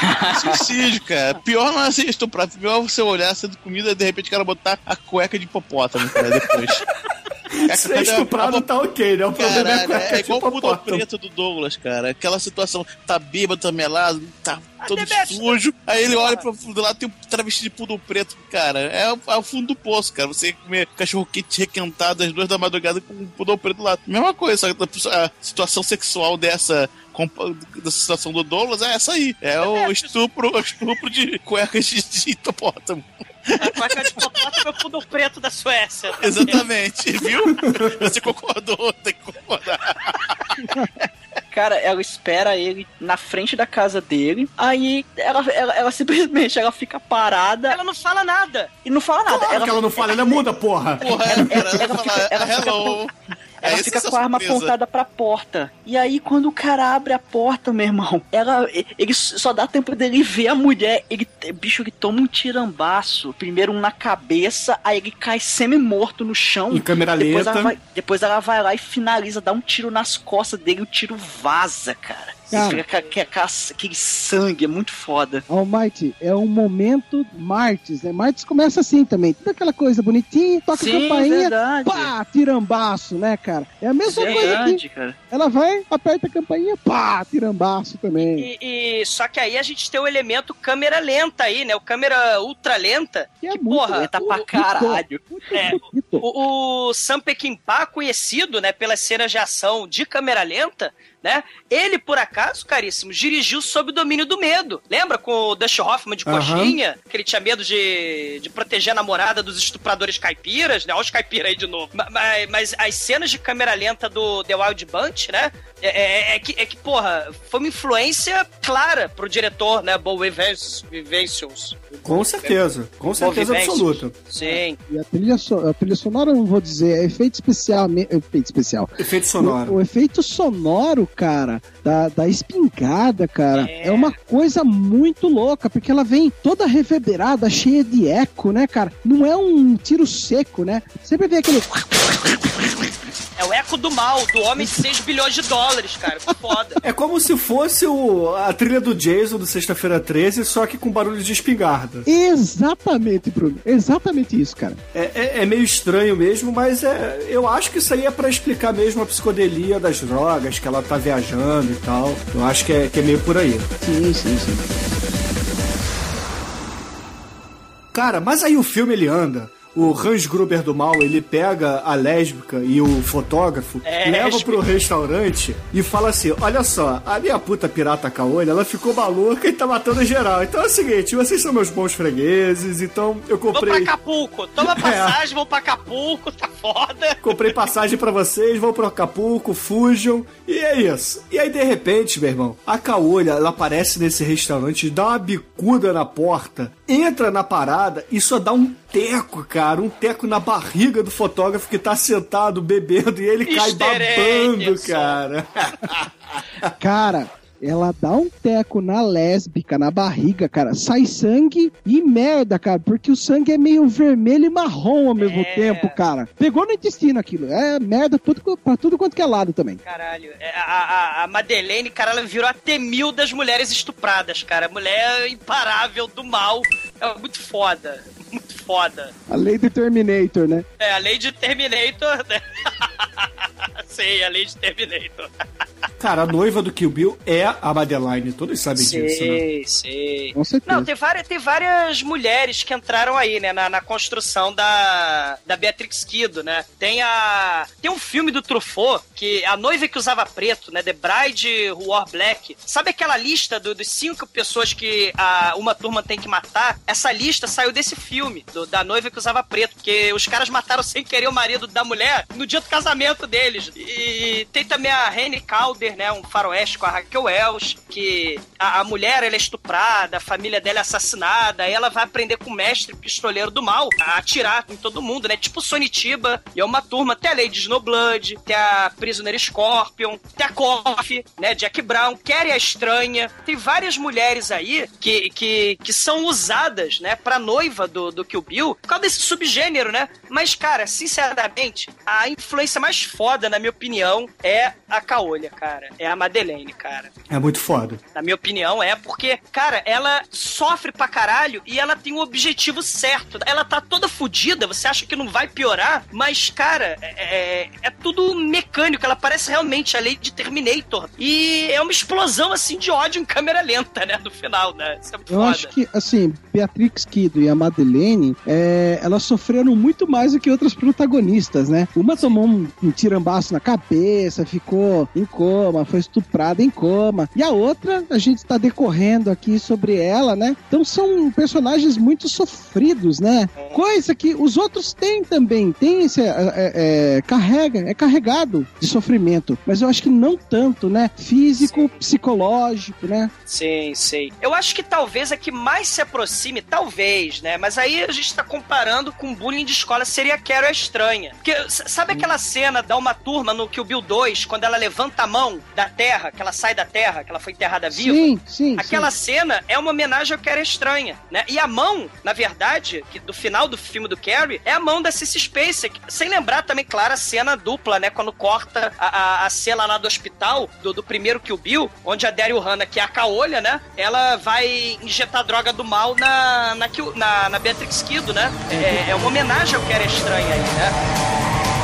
Speaker 3: É. Suicídio, cara. Pior não é ser estuprado. Pior é você olhar sendo comida e de repente o cara botar a cueca de hipopótamo, cara, depois.
Speaker 6: Ser estuprado tá ok, né? O problema é a
Speaker 3: Caralho,
Speaker 6: cueca
Speaker 3: é
Speaker 6: de
Speaker 3: igual o puto preto do Douglas, cara. Aquela situação, tá bêbado, tá melado, tá todo sujo. Aí ele olha pro fundo lá, tem um travesti de pudo preto, cara. É, o- é o fundo do poço, cara. Você comer cachorro quente requentado às duas da madrugada com um pudor preto lá. Mesma coisa, só que a situação sexual dessa. Dessa situação do Douglas é essa aí. É o estupro, o estupro de cuecas de, de hipopótamo.
Speaker 4: A cueca de hipopótamo é o fundo preto da Suécia.
Speaker 3: Exatamente, viu? Você concordou, tem que concordar.
Speaker 7: Cara, ela espera ele na frente da casa dele. Aí ela, ela, ela simplesmente ela fica parada
Speaker 4: Ela não fala nada.
Speaker 7: e não fala nada.
Speaker 6: Claro que ela não fala, ela é muda, porra.
Speaker 3: Porra,
Speaker 7: Ela- ela
Speaker 3: ela
Speaker 7: ela fica
Speaker 3: hello.
Speaker 7: Ela fica
Speaker 3: essa
Speaker 7: com a arma
Speaker 3: surpresa.
Speaker 7: apontada pra porta. E aí, quando o cara abre a porta, meu irmão, ela, ele só dá tempo dele ver a mulher. Ele, bicho, ele toma um tirambaço. Primeiro um na cabeça, aí ele cai semi-morto no chão.
Speaker 6: Em câmera
Speaker 7: depois
Speaker 6: lenta.
Speaker 7: ela, vai, depois ela vai lá e finaliza, dá um tiro nas costas dele, o tiro vaza, cara.
Speaker 5: Cara.
Speaker 7: Fica com aquele- aquele sangue, é muito foda.
Speaker 5: Almighty é um momento Martes, né? Martes começa assim também. Toda aquela coisa bonitinha, toca a
Speaker 7: Sim,
Speaker 5: campainha,
Speaker 7: verdade.
Speaker 5: pá, tirambaço, né, cara? É a mesma coisa aqui.
Speaker 7: Cara.
Speaker 5: Ela vai, aperta a campainha, pá, tirambaço também.
Speaker 4: E, e- só que aí a gente tem o elemento câmera lenta aí, né? O câmera ultra lenta.
Speaker 5: Que é
Speaker 4: que,
Speaker 5: muito
Speaker 4: porra,
Speaker 7: Lenta pra
Speaker 5: Muito
Speaker 7: caralho.
Speaker 4: É,
Speaker 5: bonito.
Speaker 4: O, o Sam Peckinpah, conhecido, né, pelas cenas de ação de câmera lenta, né? Ele, por acaso, caríssimo, dirigiu Sob o Domínio do Medo. Lembra com o Dustin Hoffman de
Speaker 6: Aham.
Speaker 4: coxinha? Que ele tinha medo de, de proteger a namorada dos estupradores caipiras, né? Olha os caipiras aí de novo. Ma- ma- Mas, as cenas de câmera lenta do The Wild Bunch, né? É, é- é que, é que, porra, foi uma influência clara pro diretor, né? Bo Vivencials.
Speaker 6: Com certeza, com certeza absoluta.
Speaker 4: Sim.
Speaker 5: E a trilha, so- a trilha sonora, eu não vou dizer, é efeito especial. Efeito especial.
Speaker 6: Efeito sonoro.
Speaker 5: O, o efeito sonoro, cara, da, da espingarda, cara,
Speaker 4: É.
Speaker 5: é. uma coisa muito louca, porque ela vem toda reverberada, cheia de eco, né, cara? Não é um tiro seco, né? Sempre vem aquele.
Speaker 4: É o eco do mal, do homem de 6 bilhões de dólares, cara. Que foda.
Speaker 6: É como se fosse o, a trilha do Jason do Sexta-feira 13, só que com barulho de espingarda.
Speaker 5: Exatamente, Bruno. Exatamente isso, cara.
Speaker 6: É, é- é meio estranho mesmo, mas é, eu acho que isso aí é pra explicar mesmo a psicodelia das drogas, que ela tá viajando e tal. Eu acho que é, que é meio por aí.
Speaker 5: Sim, sim, sim.
Speaker 6: Cara, mas aí o filme ele anda. O Hans Gruber do mal, ele pega a lésbica e o fotógrafo,
Speaker 4: É,
Speaker 6: leva pro restaurante e fala assim: Olha só, a minha puta pirata caolha, ela ficou maluca e tá matando geral. Então é o seguinte, vocês são meus bons fregueses, então eu
Speaker 4: Vou pra
Speaker 6: comprei.
Speaker 4: Acapulco. Toma passagem, vou pra Acapulco, tá foda.
Speaker 6: Comprei passagem pra vocês, vão pro Acapulco, fujam. E é isso. E aí, de repente, meu irmão, a caolha, ela aparece nesse restaurante, dá uma bicuda na porta, entra na parada e só dá um teco, cara. Um teco na barriga do fotógrafo que tá sentado bebendo e ele cai
Speaker 4: Easter egg,
Speaker 6: babando, cara.
Speaker 5: Cara, ela dá um teco na lésbica, na barriga, cara. Sai sangue e merda, cara. Porque o sangue é meio vermelho e marrom ao mesmo
Speaker 4: É.
Speaker 5: tempo, cara. Pegou no intestino aquilo. É merda tudo, pra tudo quanto que é lado também.
Speaker 4: Caralho, é, a, a, a Madeleine, cara, ela virou a temil das mulheres estupradas, cara. Mulher imparável do mal. É muito foda. Muito foda.
Speaker 5: A lei do Terminator, né?
Speaker 4: É, a lei de Terminator, né? Sei, a lei de Terminator.
Speaker 6: Cara, a noiva do Kill Bill é a Madeline. Todos sabem disso, né?
Speaker 4: Sei, sei.
Speaker 5: Com certeza.
Speaker 4: Não, tem várias, tem várias mulheres que entraram aí, né, na, na construção da, da Beatrix Kido, né? Tem a. Tem um filme do Truffaut, que a noiva que usava preto, né? The Bride Who Wore Black. Sabe aquela lista do- dos cinco pessoas que a, uma turma tem que matar? Essa lista saiu desse filme, da noiva que usava preto, porque os caras mataram sem querer o marido da mulher no dia do casamento deles. E tem também a Rene Calder né? Um faroeste com a Raquel Welch, que a, a mulher ela é estuprada, a família dela é assassinada, aí ela vai aprender com o mestre pistoleiro do mal a atirar em todo mundo, né? Tipo Sonitiba, e é uma turma, tem a Lady Snowblood, tem a Prisoner Scorpion, tem a Coffee, né? Jack Brown, Carrie a Estranha, tem várias mulheres aí que, que, que são usadas, né, pra noiva do, do Kill Bill, por causa desse subgênero, né? Mas, cara, sinceramente, a influência mais foda, na minha opinião, é a Caolha, cara. É a Madeleine, cara.
Speaker 6: É muito foda.
Speaker 4: Na minha opinião, é porque, cara, ela sofre pra caralho e ela tem o objetivo certo. Ela tá toda fodida, você acha que não vai piorar, mas, cara, é, é, é tudo mecânico. Ela parece realmente a lei de Terminator. E é uma explosão, assim, de ódio em câmera lenta, né? No final, né? Isso é muito
Speaker 5: Eu
Speaker 4: foda.
Speaker 5: acho que, assim, Beatrix Kido e a Madeleine, é, elas sofreram muito mais do que outras protagonistas, né? Uma tomou um, um tirambaço na cabeça, ficou em coma, foi estuprada em coma. E a outra, a gente tá decorrendo aqui sobre ela, né? Então são personagens muito sofridos, né? Coisa que os outros têm também, tem esse, é, é, é, carrega, é carregado de sofrimento, mas eu acho que não tanto, né? Físico, psicológico, né?
Speaker 4: Sim, sim. Eu acho que talvez a que mais se aproxime, talvez, né? Mas aí a gente tá comparando com bullying de escola, seria a Carol a Estranha. Porque sabe aquela cena da uma turma no Kill Bill 2, quando ela levanta a mão da terra, que ela sai da terra, que ela foi enterrada viva?
Speaker 5: Sim, sim.
Speaker 4: Aquela
Speaker 5: sim.
Speaker 4: cena é uma homenagem ao Carrie Estranha, né? E a mão, na verdade, que do final do filme do Carrie, é a mão da Cissy Spacek. Sem lembrar também, claro, a cena dupla, né? Quando corta a, a, a cena lá do hospital, do, do primeiro Kill Bill, onde a Daryl Hannah, que é a caolha, né? Ela vai injetar droga do mal na, na, Kill- na, na Beatrix Kido, né? É, é uma homenagem ao Carrie Estranha aí, né?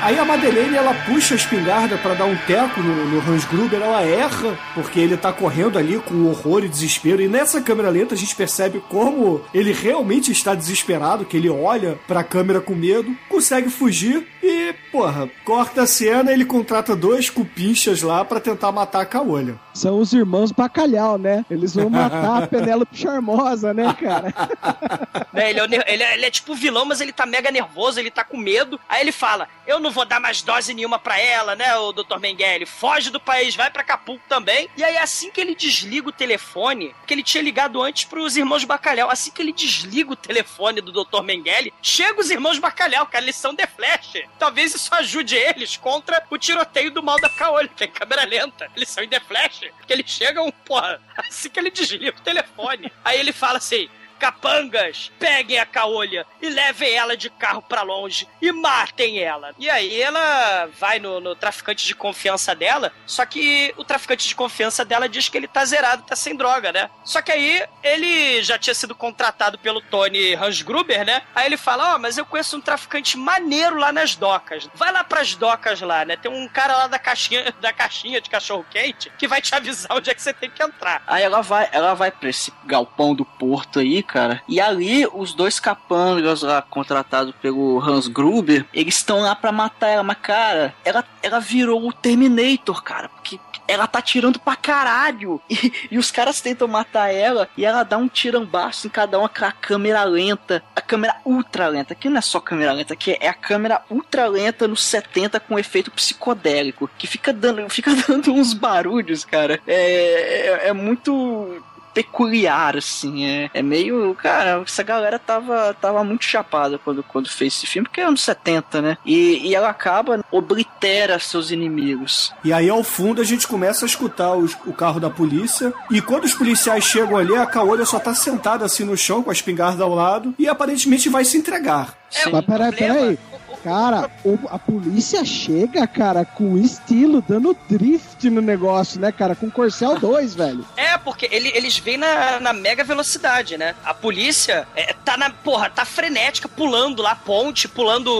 Speaker 6: Aí a Madeleine, ela puxa a espingarda pra dar um teco no, no Hans Gruber, ela erra, porque ele tá correndo ali com horror e desespero. E nessa câmera lenta a gente percebe como ele realmente está desesperado, que ele olha pra câmera com medo, consegue fugir e, porra, corta a cena e ele contrata dois cupinchas lá pra tentar matar a Caolha.
Speaker 5: São os irmãos Bacalhau, né? Eles vão matar a Penélope Charmosa, né, cara?
Speaker 4: Né, Ele, é, ele é- ele é tipo vilão, mas ele tá mega nervoso, ele tá com medo. Aí ele fala: Eu não vou dar mais dose nenhuma pra ela, né, o Dr. Mengele? Foge do país, vai pra Acapulco também. E aí, assim que ele desliga o telefone, que ele tinha ligado antes pros irmãos Bacalhau, assim que ele desliga o telefone do Dr. Mengele, chega os irmãos Bacalhau, cara, eles são The Flash. Talvez isso ajude eles contra o tiroteio do mal da Caolho, que é câmera lenta. Eles são em The Flash, porque eles chegam, porra, assim que ele desliga o telefone. Aí ele fala assim. Capangas, peguem a caolha e levem ela de carro pra longe e matem ela. E aí ela vai no, no traficante de confiança dela, só que o traficante de confiança dela diz que ele tá zerado, tá sem droga, né? Só que aí ele já tinha sido contratado pelo Tony Hansgruber, né? Aí ele fala: Ó, mas eu conheço um traficante maneiro lá nas docas. Vai lá pras docas lá, né? Tem um cara lá da caixinha, da caixinha de cachorro quente que vai te avisar onde é que você tem que entrar.
Speaker 7: Aí ela vai, ela vai pra esse galpão do porto aí, cara. E ali os dois capangas lá contratados pelo Hans Gruber, eles estão lá pra matar ela, mas cara, ela, ela virou o Terminator, cara, porque ela tá tirando pra caralho. E, e os caras tentam matar ela e ela dá um tirambaço em cada uma com a câmera lenta. A câmera ultra lenta. Aqui não é só câmera lenta, aqui é a câmera ultra lenta nos 70 com efeito psicodélico. Que fica dando, fica dando uns barulhos, cara. É, é, é muito peculiar, assim. É, é meio. Cara, essa galera tava, tava muito chapada quando, quando fez esse filme, porque é anos 70, né? E, e ela acaba, oblitera seus inimigos.
Speaker 6: E aí ao fundo a gente começa a escutar os- o carro da polícia. E quando os policiais chegam ali, a Caolha só tá sentada assim no chão com a espingarda ao lado e aparentemente vai se entregar.
Speaker 4: É,
Speaker 5: Mas peraí, peraí. Cara, o- a polícia chega, cara, com estilo, dando drift no negócio, né, cara? Com Corcel 2, velho.
Speaker 4: É, porque ele- eles vêm na, na mega velocidade, né? A polícia é, tá na. Porra, tá frenética, pulando lá ponte, pulando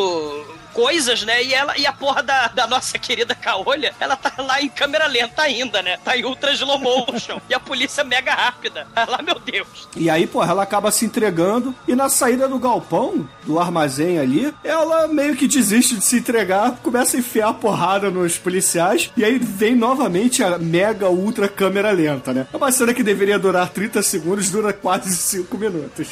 Speaker 4: coisas, né? E ela e a porra da, da nossa querida Caolha, ela tá lá em câmera lenta ainda, né? Tá em ultra slow motion. e a polícia mega rápida. Lá, meu Deus.
Speaker 6: E aí, porra, ela acaba se entregando e na saída do galpão, do armazém ali, ela meio que desiste de se entregar, começa a enfiar a porrada nos policiais e aí vem novamente a mega ultra câmera lenta, né? É uma cena que deveria durar 30 segundos, dura quase 5 minutos.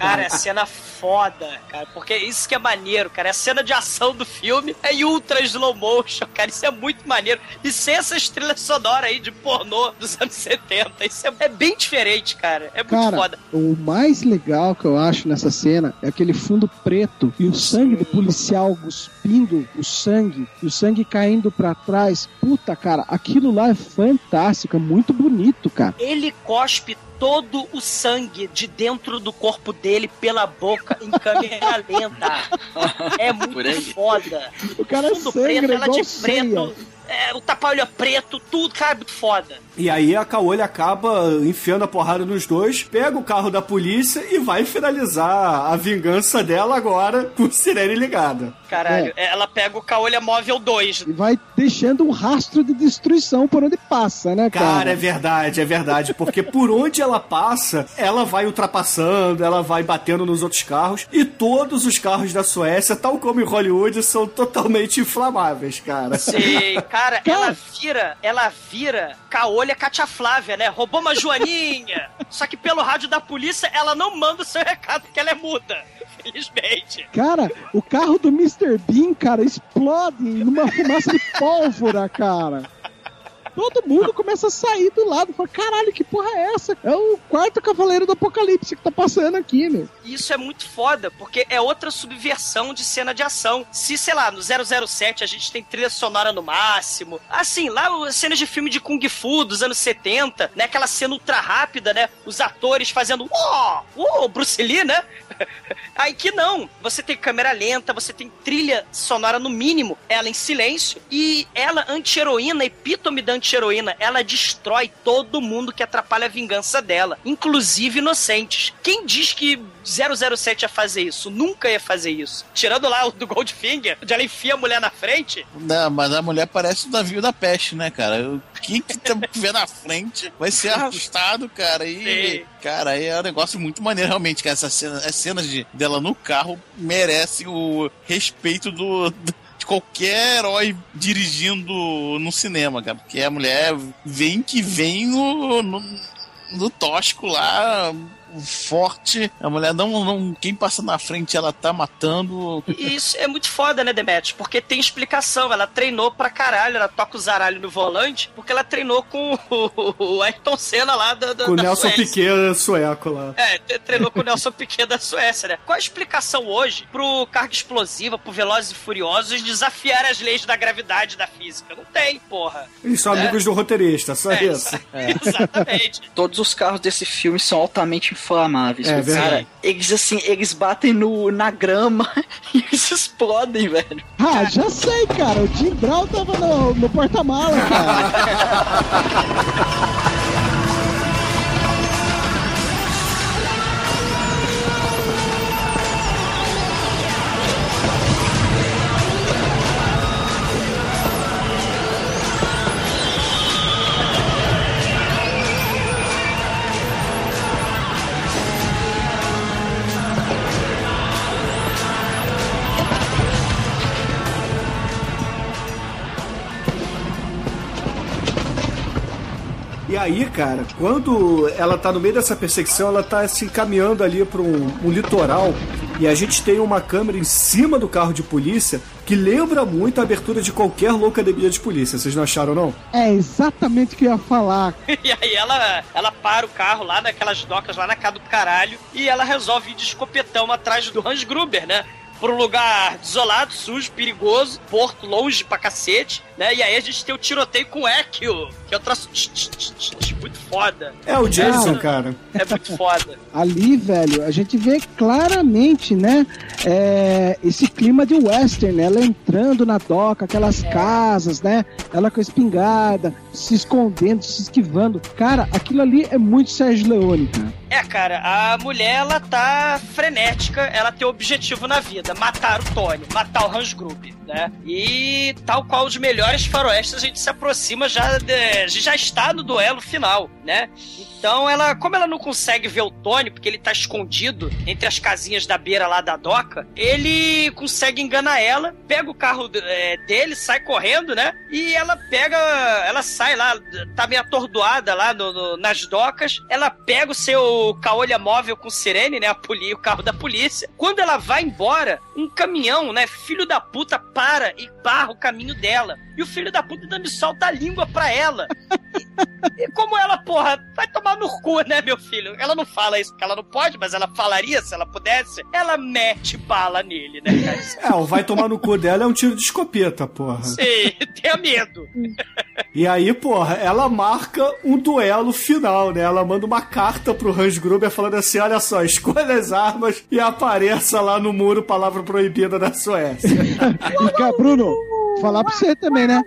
Speaker 4: Cara, é cena foda, cara. Porque isso que é maneiro, cara. É cena de ação do filme é em ultra slow motion, cara. Isso é muito maneiro. E sem essas trilhas sonoras aí de pornô dos anos 70. Isso é, é bem diferente, cara. É muito
Speaker 5: Cara,
Speaker 4: foda.
Speaker 5: o mais legal que eu acho nessa cena é aquele fundo preto e o sangue do policial cuspindo o sangue, e o sangue caindo pra trás. Puta, cara, aquilo lá é fantástico, é muito bonito, cara.
Speaker 4: Ele cospe todo o sangue de dentro do corpo dele pela boca em câmera lenta. É muito foda.
Speaker 5: O cara
Speaker 4: Fundo
Speaker 5: sangra
Speaker 4: preto, ela
Speaker 5: igual
Speaker 4: de preto.
Speaker 5: ceia.
Speaker 4: É, o tapa-olho preto, tudo, cara, é muito foda.
Speaker 6: E aí a Caolha acaba enfiando a porrada nos dois, pega o carro da polícia e vai finalizar a vingança dela agora com sirene ligada.
Speaker 4: Caralho, ela pega o Caolha Móvel 2.
Speaker 5: E vai deixando um rastro de destruição por onde passa, né, cara?
Speaker 6: Cara, é verdade, é verdade. Porque por onde ela passa, ela vai ultrapassando, ela vai batendo nos outros carros. E todos os carros da Suécia, tal como em Hollywood, são totalmente inflamáveis, cara.
Speaker 4: Sim, cara, ela vira, ela vira Caolha Katia Flávia, né? Roubou uma joaninha. Só que pelo rádio da polícia, ela não manda o seu recado, porque ela é muda. Felizmente.
Speaker 5: Cara, o carro do Mr. Bean, cara, explode numa fumaça de pólvora, cara. Todo mundo começa a sair do lado. Fala, caralho, que porra é essa? É o quarto cavaleiro do apocalipse que tá passando aqui, meu.
Speaker 4: Isso é muito foda, porque é outra subversão de cena de ação. Se, sei lá, no 007 a gente tem trilha sonora no máximo, assim, lá as cenas de filme de Kung Fu dos anos 70, né? Aquela cena ultra rápida, né? Os atores fazendo, ó, oh, Bruce Lee, né? Aí que não. Você tem câmera lenta, você tem trilha sonora no mínimo, ela em silêncio, e ela, anti-heroína, epítome da anti-heroína, ela destrói todo mundo que atrapalha a vingança dela, inclusive inocentes. Quem diz que 007 ia fazer isso? Nunca ia fazer isso. Tirando lá o do Goldfinger, onde ela enfia a mulher na frente,
Speaker 3: Não, mas a mulher parece o navio da peste, né, cara? Quem que tiver na frente vai ser arrastado, cara. E,
Speaker 4: Sim.
Speaker 3: cara, aí é um negócio muito maneiro, realmente, cara. Essas cenas, as cenas de, dela no carro merecem o respeito do. do- Qualquer herói dirigindo no cinema, cara. Porque a mulher vem que vem no, no, no tosco lá, forte. A mulher não, não. Quem passa na frente ela tá matando.
Speaker 4: E isso é muito foda, né, Demet? Porque tem explicação. Ela treinou pra caralho, ela toca o zaralho no volante, porque ela treinou com o, o Ayrton Senna lá da, da,
Speaker 6: Com o
Speaker 4: da
Speaker 6: Nelson
Speaker 4: Suécia.
Speaker 6: Piquet sueco lá.
Speaker 4: É, tre- treinou com o Nelson Piquet da Suécia, né? Qual a explicação hoje pro carga explosiva, pro Velozes e Furiosos desafiar as leis da gravidade da física? Não tem, porra.
Speaker 6: Eles são
Speaker 4: É.
Speaker 6: amigos do roteirista, só
Speaker 4: É,
Speaker 6: isso.
Speaker 4: Exatamente.
Speaker 7: Todos os carros desse filme são altamente inflamáveis.
Speaker 6: É
Speaker 7: cara. eles assim, eles batem no, na grama e eles explodem, velho.
Speaker 5: Ah, já sei, cara. O Jim Brown tava no, no porta-mala, cara.
Speaker 6: aí, cara, quando ela tá no meio dessa perseguição, ela tá se encaminhando ali pra um, um litoral e a gente tem uma câmera em cima do carro de polícia que lembra muito a abertura de qualquer loucademia de polícia. Vocês não acharam, não?
Speaker 5: É exatamente o que eu ia falar.
Speaker 4: E aí ela, ela para o carro lá naquelas docas lá na casa do caralho e ela resolve ir de escopetão atrás do Hans Gruber, né? Por um lugar desolado, sujo, perigoso, porto longe pra cacete. Né? E aí a gente tem o tiroteio com o Ekio, que é um troço tch, tch, tch, tch, tch, muito foda.
Speaker 6: É o Jason, cara.
Speaker 4: É muito foda.
Speaker 5: Ali, velho, a gente vê claramente, né? é, esse clima de western, né? Ela entrando na doca, aquelas casas, né? Ela com a espingarda, se escondendo, se esquivando. Cara, aquilo ali é muito Sérgio Leone, cara.
Speaker 4: É, cara, a mulher, ela tá frenética, ela tem objetivo na vida, matar o Tony, matar o Hans Gruber, né? E tal qual os melhores faroestes, a gente se aproxima já, de, já está no duelo final, né? Então, ela, como ela não consegue ver o Tony, porque ele tá escondido entre as casinhas da beira lá da doca, ele consegue enganar ela, pega o carro é, dele, sai correndo, né? E ela pega, ela sai lá, tá meio atordoada lá no- no- nas docas, ela pega o seu caolha móvel com sirene, né? A poli, o carro da polícia. Quando ela vai embora, um caminhão, né? Filho da puta para e barra o caminho dela. E o filho da puta ainda me solta a língua pra ela. E como ela, porra, vai tomar no cu, né, meu filho? Ela não fala isso porque ela não pode, mas ela falaria se ela pudesse. Ela mete bala nele, né, cara?
Speaker 6: É, o vai tomar no cu dela é um tiro de escopeta, porra.
Speaker 4: Sim, tenha medo.
Speaker 6: E aí, porra, ela marca um duelo final, né? Ela manda uma carta pro Hans Gruber falando assim: olha só, escolha as armas e apareça lá no muro palavra proibida da Suécia.
Speaker 5: E, cara, Bruno, falar pra você também, né?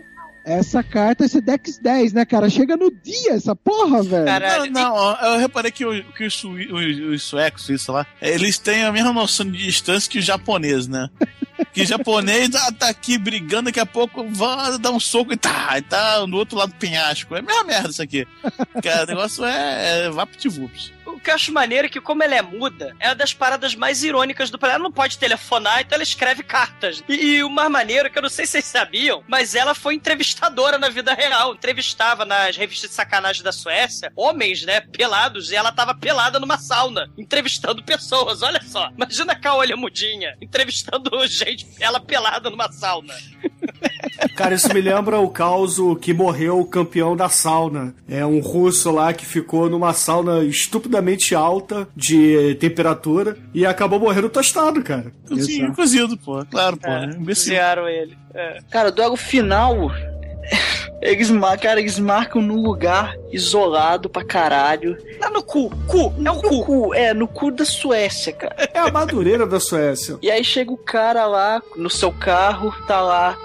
Speaker 5: Essa carta, esse Dex 10, né, cara? Chega no dia essa porra, velho.
Speaker 3: Não, não, ó, eu reparei que, o- que os, os, os suecos, isso lá, eles têm a mesma noção de distância que o japonês, né? Que japonês ah, tá aqui brigando, daqui a pouco vai dar um soco e tá, e tá no outro lado do penhasco. É a mesma merda isso aqui. Cara, o negócio é, é vapt-vups.
Speaker 4: O que eu acho maneiro é que, como ela é muda, é uma das paradas mais irônicas do planeta. Ela não pode telefonar, então ela escreve cartas. E, e o mais maneiro, que eu não sei se vocês sabiam, mas ela foi entrevistadora na vida real. Entrevistava nas revistas de sacanagem da Suécia homens, né, pelados, e ela tava pelada numa sauna, entrevistando pessoas. Olha só. Imagina a Caolha Mudinha entrevistando gente, ela pelada numa sauna.
Speaker 6: Cara, isso me lembra o caos que morreu o campeão da sauna. É um russo lá que ficou numa sauna estupidamente alta de temperatura e acabou morrendo tostado, cara.
Speaker 3: Sim, cozido, pô. Claro, pô.
Speaker 4: É,
Speaker 3: É, imbecil.
Speaker 4: Cozinharam ele. É.
Speaker 7: Cara, o duelo final. Eles, cara, eles marcam num lugar isolado pra caralho.
Speaker 4: Lá no cu. Cu. É o
Speaker 7: No
Speaker 4: cu.
Speaker 7: cu, é, no cu da Suécia, cara.
Speaker 6: É a madureira da Suécia.
Speaker 7: E aí chega o cara lá no seu carro, tá lá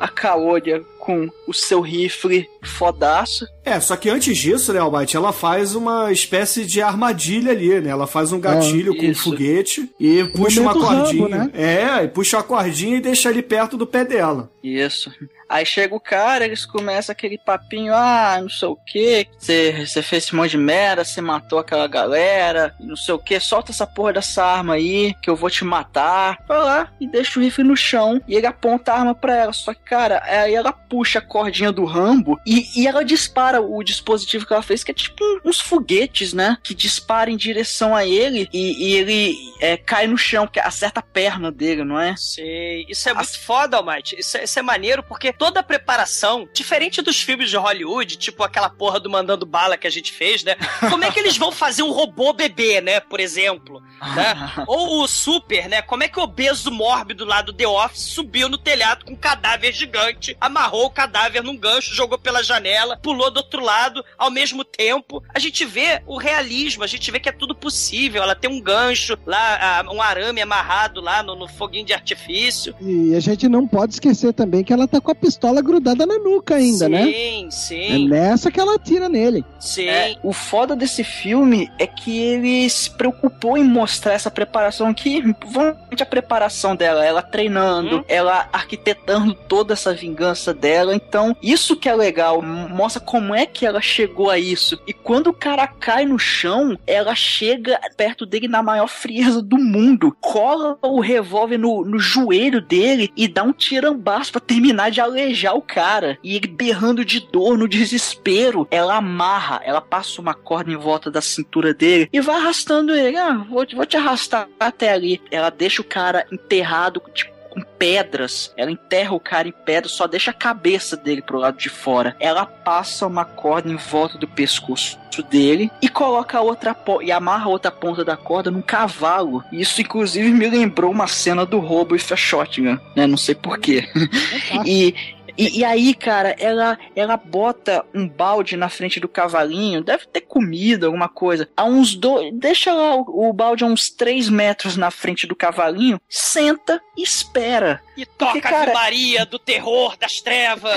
Speaker 7: a Caolha com o seu rifle fodaço.
Speaker 6: É, só que antes disso, né, Almighty, ela faz uma espécie de armadilha ali, né? Ela faz um gatilho com um foguete e puxa uma
Speaker 5: momento Rambo,
Speaker 6: cordinha.
Speaker 5: né?
Speaker 6: É, e puxa a cordinha e deixa ali perto do pé dela.
Speaker 7: Isso. Aí chega o cara, eles começam aquele papinho, ah, não sei o que, você fez esse monte de merda, você matou aquela galera, não sei o que, solta essa porra dessa arma aí, que eu vou te matar. Vai lá e deixa o rifle no chão e ele aponta a arma pra ela. Só que, cara, aí ela puxa a cordinha do Rambo e, e ela dispara o dispositivo que ela fez, que é tipo uns foguetes, né? Que disparam em direção a ele e, e ele é, cai no chão, que acerta a perna dele, não é?
Speaker 4: Sei. Isso é muito foda, Almighty. Isso, é- isso é maneiro porque toda a preparação, diferente dos filmes de Hollywood, tipo aquela porra do Mandando Bala que a gente fez, né? Como é que eles vão fazer um robô bebê, né? Por exemplo. Né? Ou o Super, né? Como é que o obeso mórbido lá do The Office subiu no telhado com um cadáver gigante, amarrou o cadáver num gancho, jogou pela janela, pulou do outro lado ao mesmo tempo. A gente vê o realismo, a gente vê que é tudo possível. Ela tem um gancho lá, um arame amarrado lá no, no foguinho de artifício.
Speaker 5: E a gente não pode esquecer também que ela tá com a pistola grudada na nuca ainda,
Speaker 4: sim,
Speaker 5: né?
Speaker 4: Sim,
Speaker 5: É
Speaker 4: sim,
Speaker 5: nessa que ela atira nele.
Speaker 4: sim.
Speaker 7: É, o foda desse filme é que ele se preocupou em mostrar essa preparação aqui, provavelmente a preparação dela, ela treinando,
Speaker 4: Uhum.
Speaker 7: ela arquitetando toda essa vingança dela. Então, isso que é legal, mostra como é que ela chegou a isso. E quando o cara cai no chão, ela chega perto dele na maior frieza do mundo, cola o revólver no, no joelho dele e dá um tirambaço pra terminar de alejar o cara. E ele berrando de dor, no desespero, ela amarra, ela passa uma corda em volta da cintura dele e vai arrastando ele. Ah, vou, te- vou te arrastar até ali. Ela deixa o cara enterrado, tipo, com pedras. Ela enterra o cara em pedras, só deixa a cabeça dele pro lado de fora. Ela passa uma corda em volta do pescoço dele e coloca a outra e amarra a outra ponta da corda num cavalo. Isso inclusive me lembrou uma cena do Robo e a Shotgun, né? Não sei porquê. E E, e aí, cara, ela, ela bota um balde na frente do cavalinho, deve ter comida, alguma coisa. A uns dois. Deixa lá o, o balde a uns 3 metros na frente do cavalinho, senta e espera.
Speaker 4: E toca
Speaker 7: Porque, cara-
Speaker 4: a Maria do terror das trevas.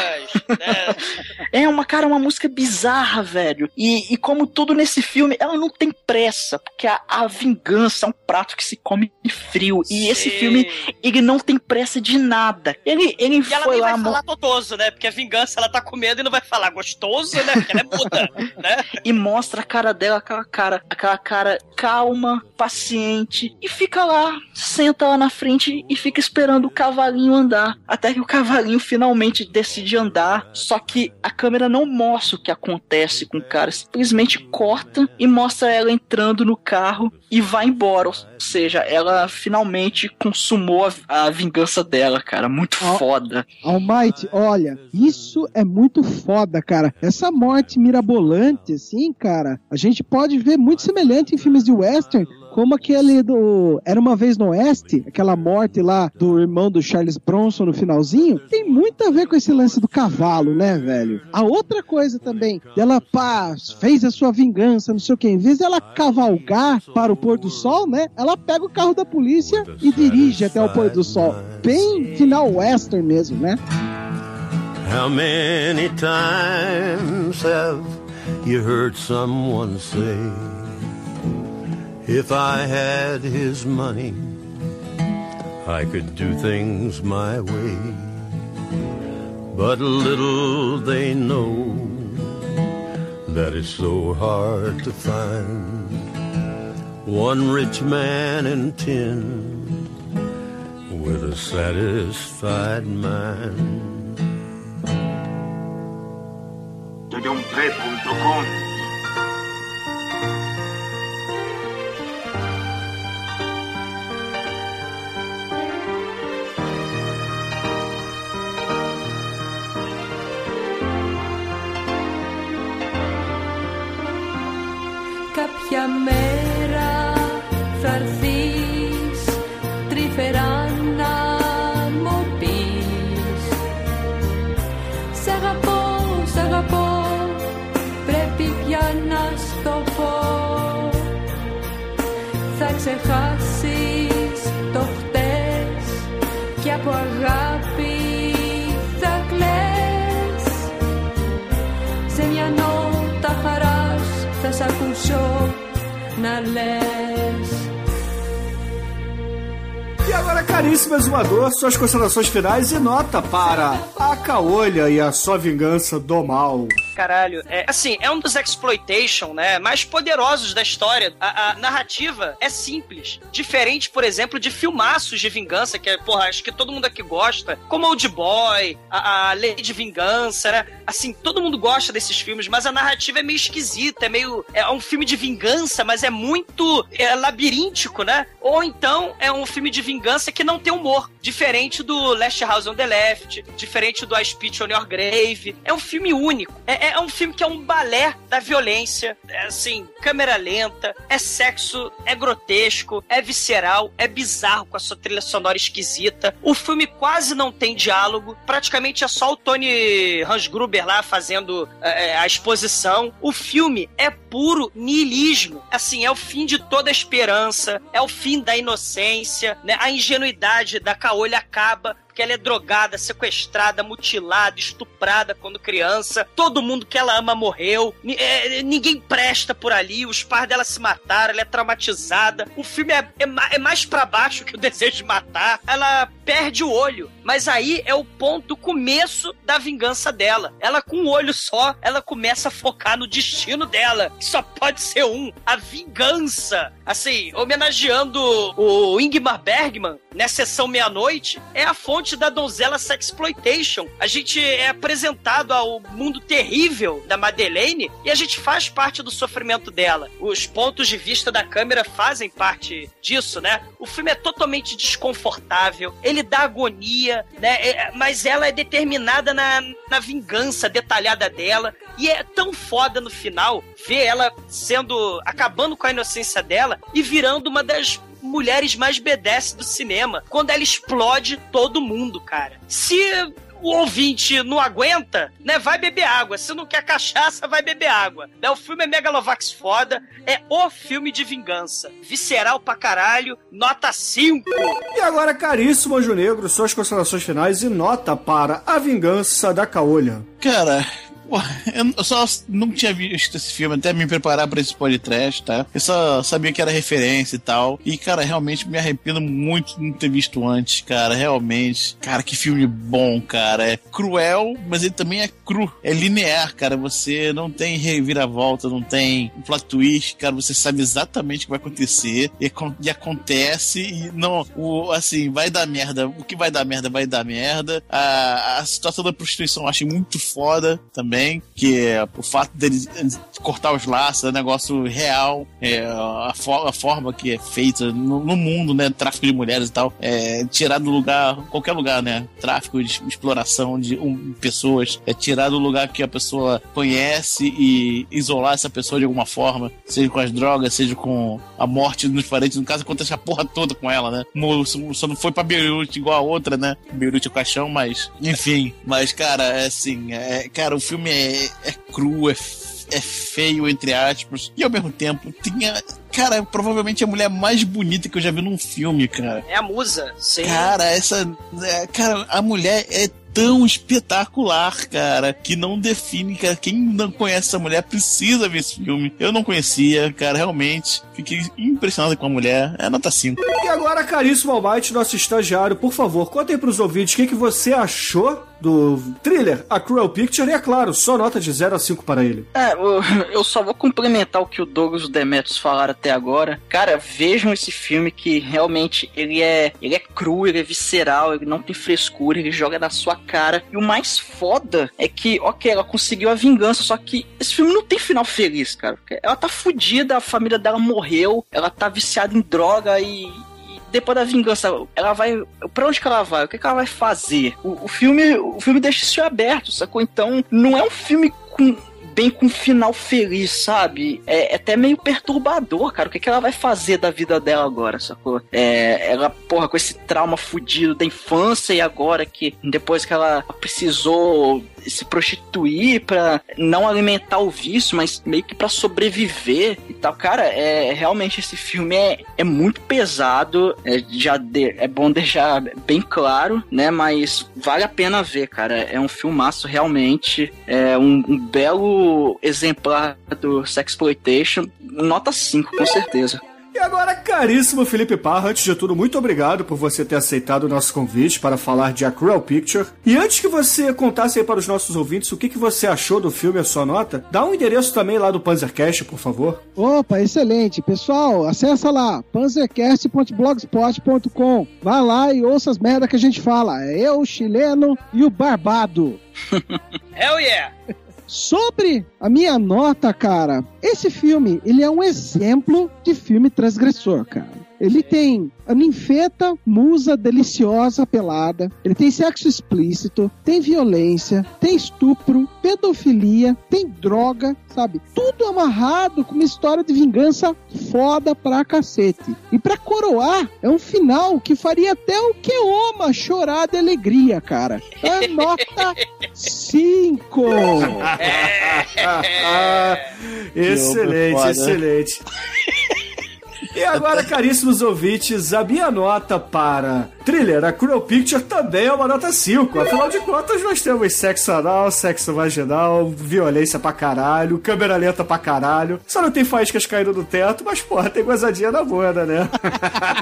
Speaker 4: né?
Speaker 7: É uma, cara, uma música bizarra, velho. E, e como tudo nesse filme, ela não tem pressa, porque a, a vingança é um prato que se come frio. E esse
Speaker 4: Sim.
Speaker 7: filme, ele não tem pressa de nada. Ele, ele
Speaker 4: E ela
Speaker 7: foi
Speaker 4: nem
Speaker 7: lá.
Speaker 4: vai falar totoso, né? Porque a vingança ela tá com medo e não vai falar gostoso, né? Porque ela é muda, né?
Speaker 7: e mostra a cara dela, aquela cara, aquela cara calma, paciente, e fica lá, senta lá na frente e fica esperando o cavalinho andar. Até que o cavalinho finalmente decide andar. Só que a câmera não mostra o que acontece com o cara, simplesmente corta e mostra ela entrando no carro e vai embora. Ou seja, ela finalmente consumou a, a vingança dela, cara. Muito
Speaker 5: Ó.
Speaker 7: foda.
Speaker 5: Almighty, olha, isso é muito foda, cara. Essa morte mirabolante, assim, cara, a gente pode ver muito semelhante em filmes de western, como aquele do Era uma vez no Oeste, aquela morte lá do irmão do Charles Bronson no finalzinho, tem muito a ver com esse lance do cavalo, né, velho? A outra coisa também, dela pá, fez a sua vingança, não sei o que, em vez dela cavalgar para o pôr do sol, né, ela pega o carro da polícia e dirige até o pôr do sol. Bem final western mesmo, né?
Speaker 10: How many times have you heard someone say, If I had his money, I could do things my way? But little they know that it's so hard to find one rich man in ten with a satisfied mind.
Speaker 11: θα κλαις σε μια νότα χαράς θα σ' ακούσω να λες
Speaker 6: E agora, caríssimo exumador, suas considerações finais e nota para a Caolha e a sua vingança do mal.
Speaker 4: Caralho, é assim, é um dos exploitation, né, mais poderosos da história. A, a narrativa é simples, diferente, por exemplo, de filmaços de vingança, que é, porra, acho que todo mundo aqui gosta, como Old Boy, a, a Lei de Vingança, né? Assim, todo mundo gosta desses filmes, mas a narrativa é meio esquisita, é meio é um filme de vingança, mas é muito é, labiríntico, né? Ou então é um filme de vingança que não tem humor, diferente do Last House on the Left, diferente do I Spit on Your Grave. É um filme único. É, é um filme que é um balé da violência. É assim, câmera lenta, é sexo, é grotesco, é visceral, é bizarro com a sua trilha sonora esquisita. O filme quase não tem diálogo, praticamente é só o Tony Hans Gruber lá fazendo é, a exposição. O filme é puro niilismo. Assim, é o fim de toda a esperança, é o fim da inocência, né? A ingenuidade da caolha acaba porque ela é drogada, sequestrada, mutilada, estuprada quando criança. Todo mundo que ela ama morreu. É, ninguém presta por ali. Os pais dela se mataram. Ela é traumatizada. O filme é, é, é mais pra baixo que o desejo de matar. Ela perde o olho. Mas aí é o ponto, o começo da vingança dela. Ela com um olho só, ela começa a focar no destino dela. Que só pode ser um. A vingança. Assim, homenageando o Ingmar Bergman, na sessão meia-noite, é a fonte da donzela sexploitation. A gente é apresentado ao mundo terrível da Madeleine e a gente faz parte do sofrimento dela. Os pontos de vista da câmera fazem parte disso, né? O filme é totalmente desconfortável, ele dá agonia, né? É- mas ela é determinada na, na vingança detalhada dela e é tão foda no final ver ela sendo acabando com a inocência dela e virando uma das mulheres mais B10 do cinema. Quando ela explode todo mundo, cara. Se o ouvinte não aguenta, né, vai beber água. Se não quer cachaça, vai beber água. Né, o filme é Megalovax foda, é o filme de vingança. Visceral pra caralho, nota 5.
Speaker 6: E agora, caríssimo Anjo Negro, suas considerações finais e nota para A Vingança da Caolha.
Speaker 3: Cara, eu só não tinha visto esse filme até me preparar para esse podcast, tá? Eu só sabia que era referência e tal. E, cara, realmente me arrependo muito de não ter visto antes, cara. Realmente. Cara, que filme bom, cara. É cruel, mas ele também é cru. É linear, cara. Você não tem reviravolta, não tem plot twist, cara. Você sabe exatamente o que vai acontecer. E, e acontece. E não, o, assim, vai dar merda. O que vai dar merda, vai dar merda. A, a situação da prostituição eu achei muito foda também também, que é o fato deles cortar os laços é um negócio real, é, a, a forma que é feita no, no, mundo, né? Tráfico de mulheres e tal, é tirar do lugar, qualquer lugar, né? Tráfico de exploração de um, pessoas, é tirar do lugar que a pessoa conhece e isolar essa pessoa de alguma forma, seja com as drogas, seja com a morte nos parentes. No caso, acontece a porra toda com ela, né? Só não foi pra Beirute igual a outra, né? Beirute é o caixão, mas enfim. Mas, cara, é assim, é, cara, o filme é, é cru, é, é feio, entre aspas, e ao mesmo tempo tinha. Cara, provavelmente a mulher mais bonita que eu já vi num filme, cara.
Speaker 4: É a musa, sim.
Speaker 3: Cara, essa. É, cara, a mulher é tão espetacular, cara, que não define, cara. Quem não conhece essa mulher precisa ver esse filme. Eu não conhecia, cara, realmente. Fiquei impressionado com a mulher. É nota 5.
Speaker 6: E agora, caríssimo Almighty, nosso estagiário, por favor, conta aí pros ouvintes o que, que você achou do thriller A Cruel Picture e, é claro, só nota de 0 a 5 para ele.
Speaker 7: É, eu só vou complementar o que o Douglas e o Demetrius falaram até agora. Cara, vejam esse filme que realmente ele é, ele é cru, ele é visceral, ele não tem frescura, ele joga na sua cara. E o mais foda é que, ok, ela conseguiu a vingança, só que esse filme não tem final feliz, cara. Ela tá fudida, a família dela morreu, ela tá viciada em droga e, depois da vingança, ela vai. Pra onde que ela vai? O que, que ela vai fazer? O, o filme o filme deixa isso aberto, sacou? Então, não é um filme com bem com um final feliz, sabe? É, é, até meio perturbador, cara. O que, que ela vai fazer da vida dela agora, sacou? É, ela, porra, com esse trauma fudido da infância e agora que depois que ela precisou se prostituir para não alimentar o vício, mas meio que para sobreviver e tal. Cara, é realmente esse filme é, é muito pesado, é, já de, é bom deixar bem claro, né? Mas vale a pena ver, cara. É um filmaço realmente, é um, um belo exemplar do Sexploitation, nota 5, com certeza.
Speaker 6: E agora, caríssimo Felipe Parra, antes de tudo, muito obrigado por você ter aceitado o nosso convite para falar de A Cruel Picture. E antes que você contasse aí para os nossos ouvintes o que, que você achou do filme, a sua nota, dá um endereço também lá do Panzercast, por favor.
Speaker 5: Opa, excelente. Pessoal, acessa lá, panzercast.blogspot.com. Vai lá e ouça as merdas que a gente fala. É eu, o chileno e o barbado.
Speaker 4: Hell yeah!
Speaker 5: Sobre a minha nota, cara, esse filme, ele é um exemplo de filme transgressor, cara. Ele tem a ninfeta, musa deliciosa pelada. Ele tem sexo explícito, tem violência, tem estupro, pedofilia, tem droga, sabe? Tudo amarrado com uma história de vingança foda pra cacete. E pra coroar, é um final que faria até o Keoma chorar de alegria, cara. É nota 5.
Speaker 6: excelente, excelente. E agora, caríssimos ouvintes, a minha nota para thriller, a Cruel Picture, também é uma nota 5. Afinal de contas, nós temos sexo anal, sexo vaginal, violência pra caralho, câmera lenta pra caralho. Só não tem faíscas caindo do teto, mas porra, tem gozadinha na bunda, né?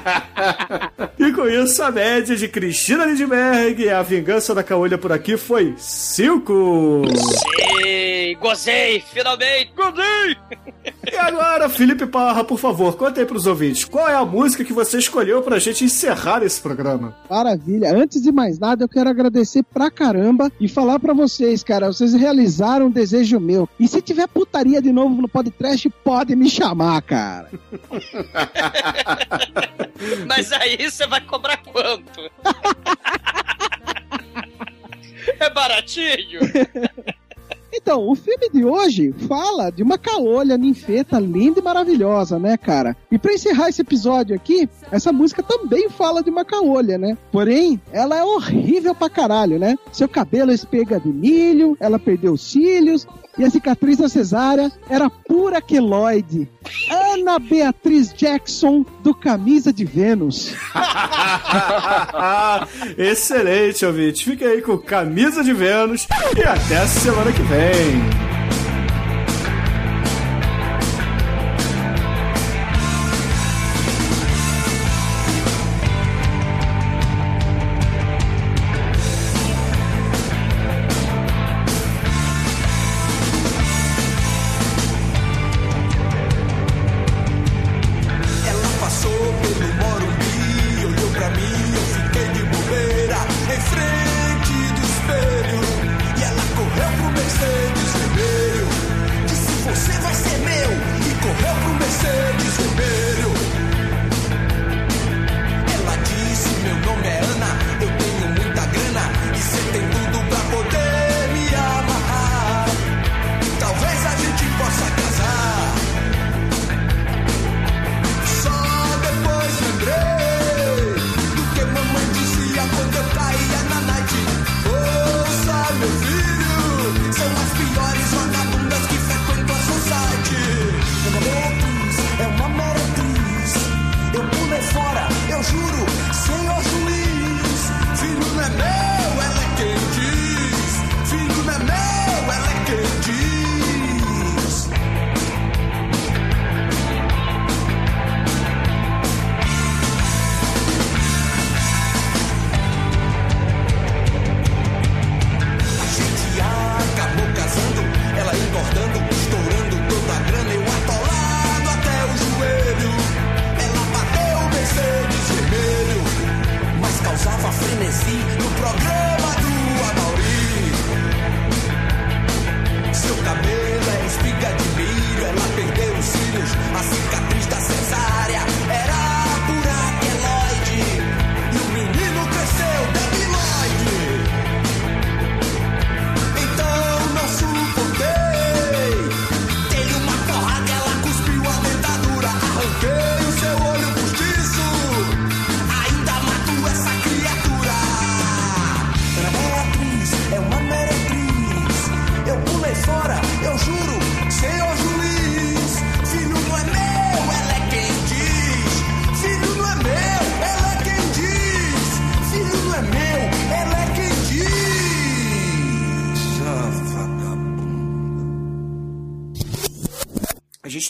Speaker 6: e com isso, a média de Cristina Lindbergh e a vingança da caolha por aqui foi 5.
Speaker 4: Sim, gozei, finalmente, gozei!
Speaker 6: E agora, Felipe Parra, por favor, conta aí pros ouvintes, qual é a música que você escolheu pra gente encerrar esse programa?
Speaker 5: Maravilha. Antes de mais nada, eu quero agradecer pra caramba e falar pra vocês, cara, vocês realizaram um desejo meu. E se tiver putaria de novo no podcast, pode me chamar, cara.
Speaker 4: Mas aí você vai cobrar quanto? é baratinho?
Speaker 5: Então, o filme de hoje fala de uma caolha ninfeta linda e maravilhosa, né, cara? E pra encerrar esse episódio aqui, essa música também fala de uma caolha, né? Porém, ela é horrível pra caralho, né? Seu cabelo é espega de milho, ela perdeu os cílios, e a cicatriz da cesárea era pura queloide. Ana Beatriz Jackson, do Camisa de Vênus.
Speaker 12: Excelente, ouvinte. Fica aí com camisa de Vênus e até semana que vem.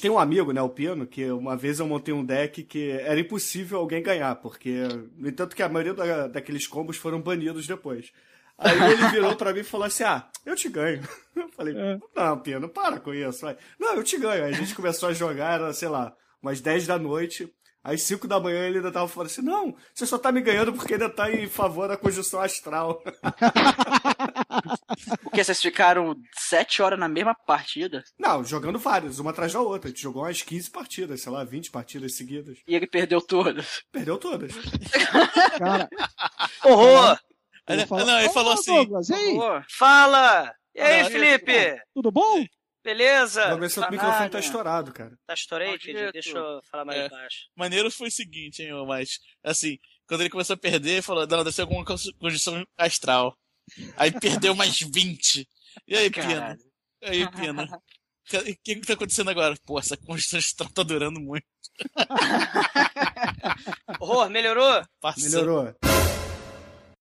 Speaker 6: Tem
Speaker 12: um amigo, né, o Pino, que uma vez eu montei um deck que era impossível alguém ganhar, porque, no entanto, que a maioria da- daqueles combos foram banidos depois. Aí ele virou pra mim e falou assim: Ah, eu te ganho. Eu falei: Não, Pino, para com isso. vai. Não, eu te ganho. Aí a gente começou a jogar, era, sei lá, umas 10 da noite. Às 5 da manhã ele ainda tava falando assim: Não, você só tá me ganhando porque ainda tá em favor da conjunção astral.
Speaker 7: Porque vocês ficaram sete horas na mesma partida
Speaker 12: Não, jogando várias, uma atrás da outra. A gente jogou umas 15 partidas, sei lá, 20 partidas seguidas.
Speaker 7: e ele perdeu todas.
Speaker 12: Perdeu todas.
Speaker 5: Cara,
Speaker 4: Horror!
Speaker 5: vou falar-
Speaker 3: Não, ele falou assim.
Speaker 5: Douglas, e.
Speaker 4: Fala! E aí,
Speaker 3: Não,
Speaker 4: Felipe?
Speaker 5: Tudo bom?
Speaker 4: Beleza?
Speaker 12: Vamos ver se o
Speaker 4: Tá
Speaker 12: microfone tá estourado, cara.
Speaker 4: Tá estourei? Deixa eu falar mais
Speaker 3: É.
Speaker 4: baixo.
Speaker 3: Maneiro foi o seguinte, hein, ô, mas assim, quando ele começou a perder, ele falou, não, deve ser alguma condição astral. Aí perdeu mais 20. E aí, Pina?
Speaker 7: Caralho.
Speaker 3: E aí, Pina? O que, que tá acontecendo agora? Pô, essa condição astral tá durando muito.
Speaker 4: Horror, melhorou?
Speaker 12: Melhorou.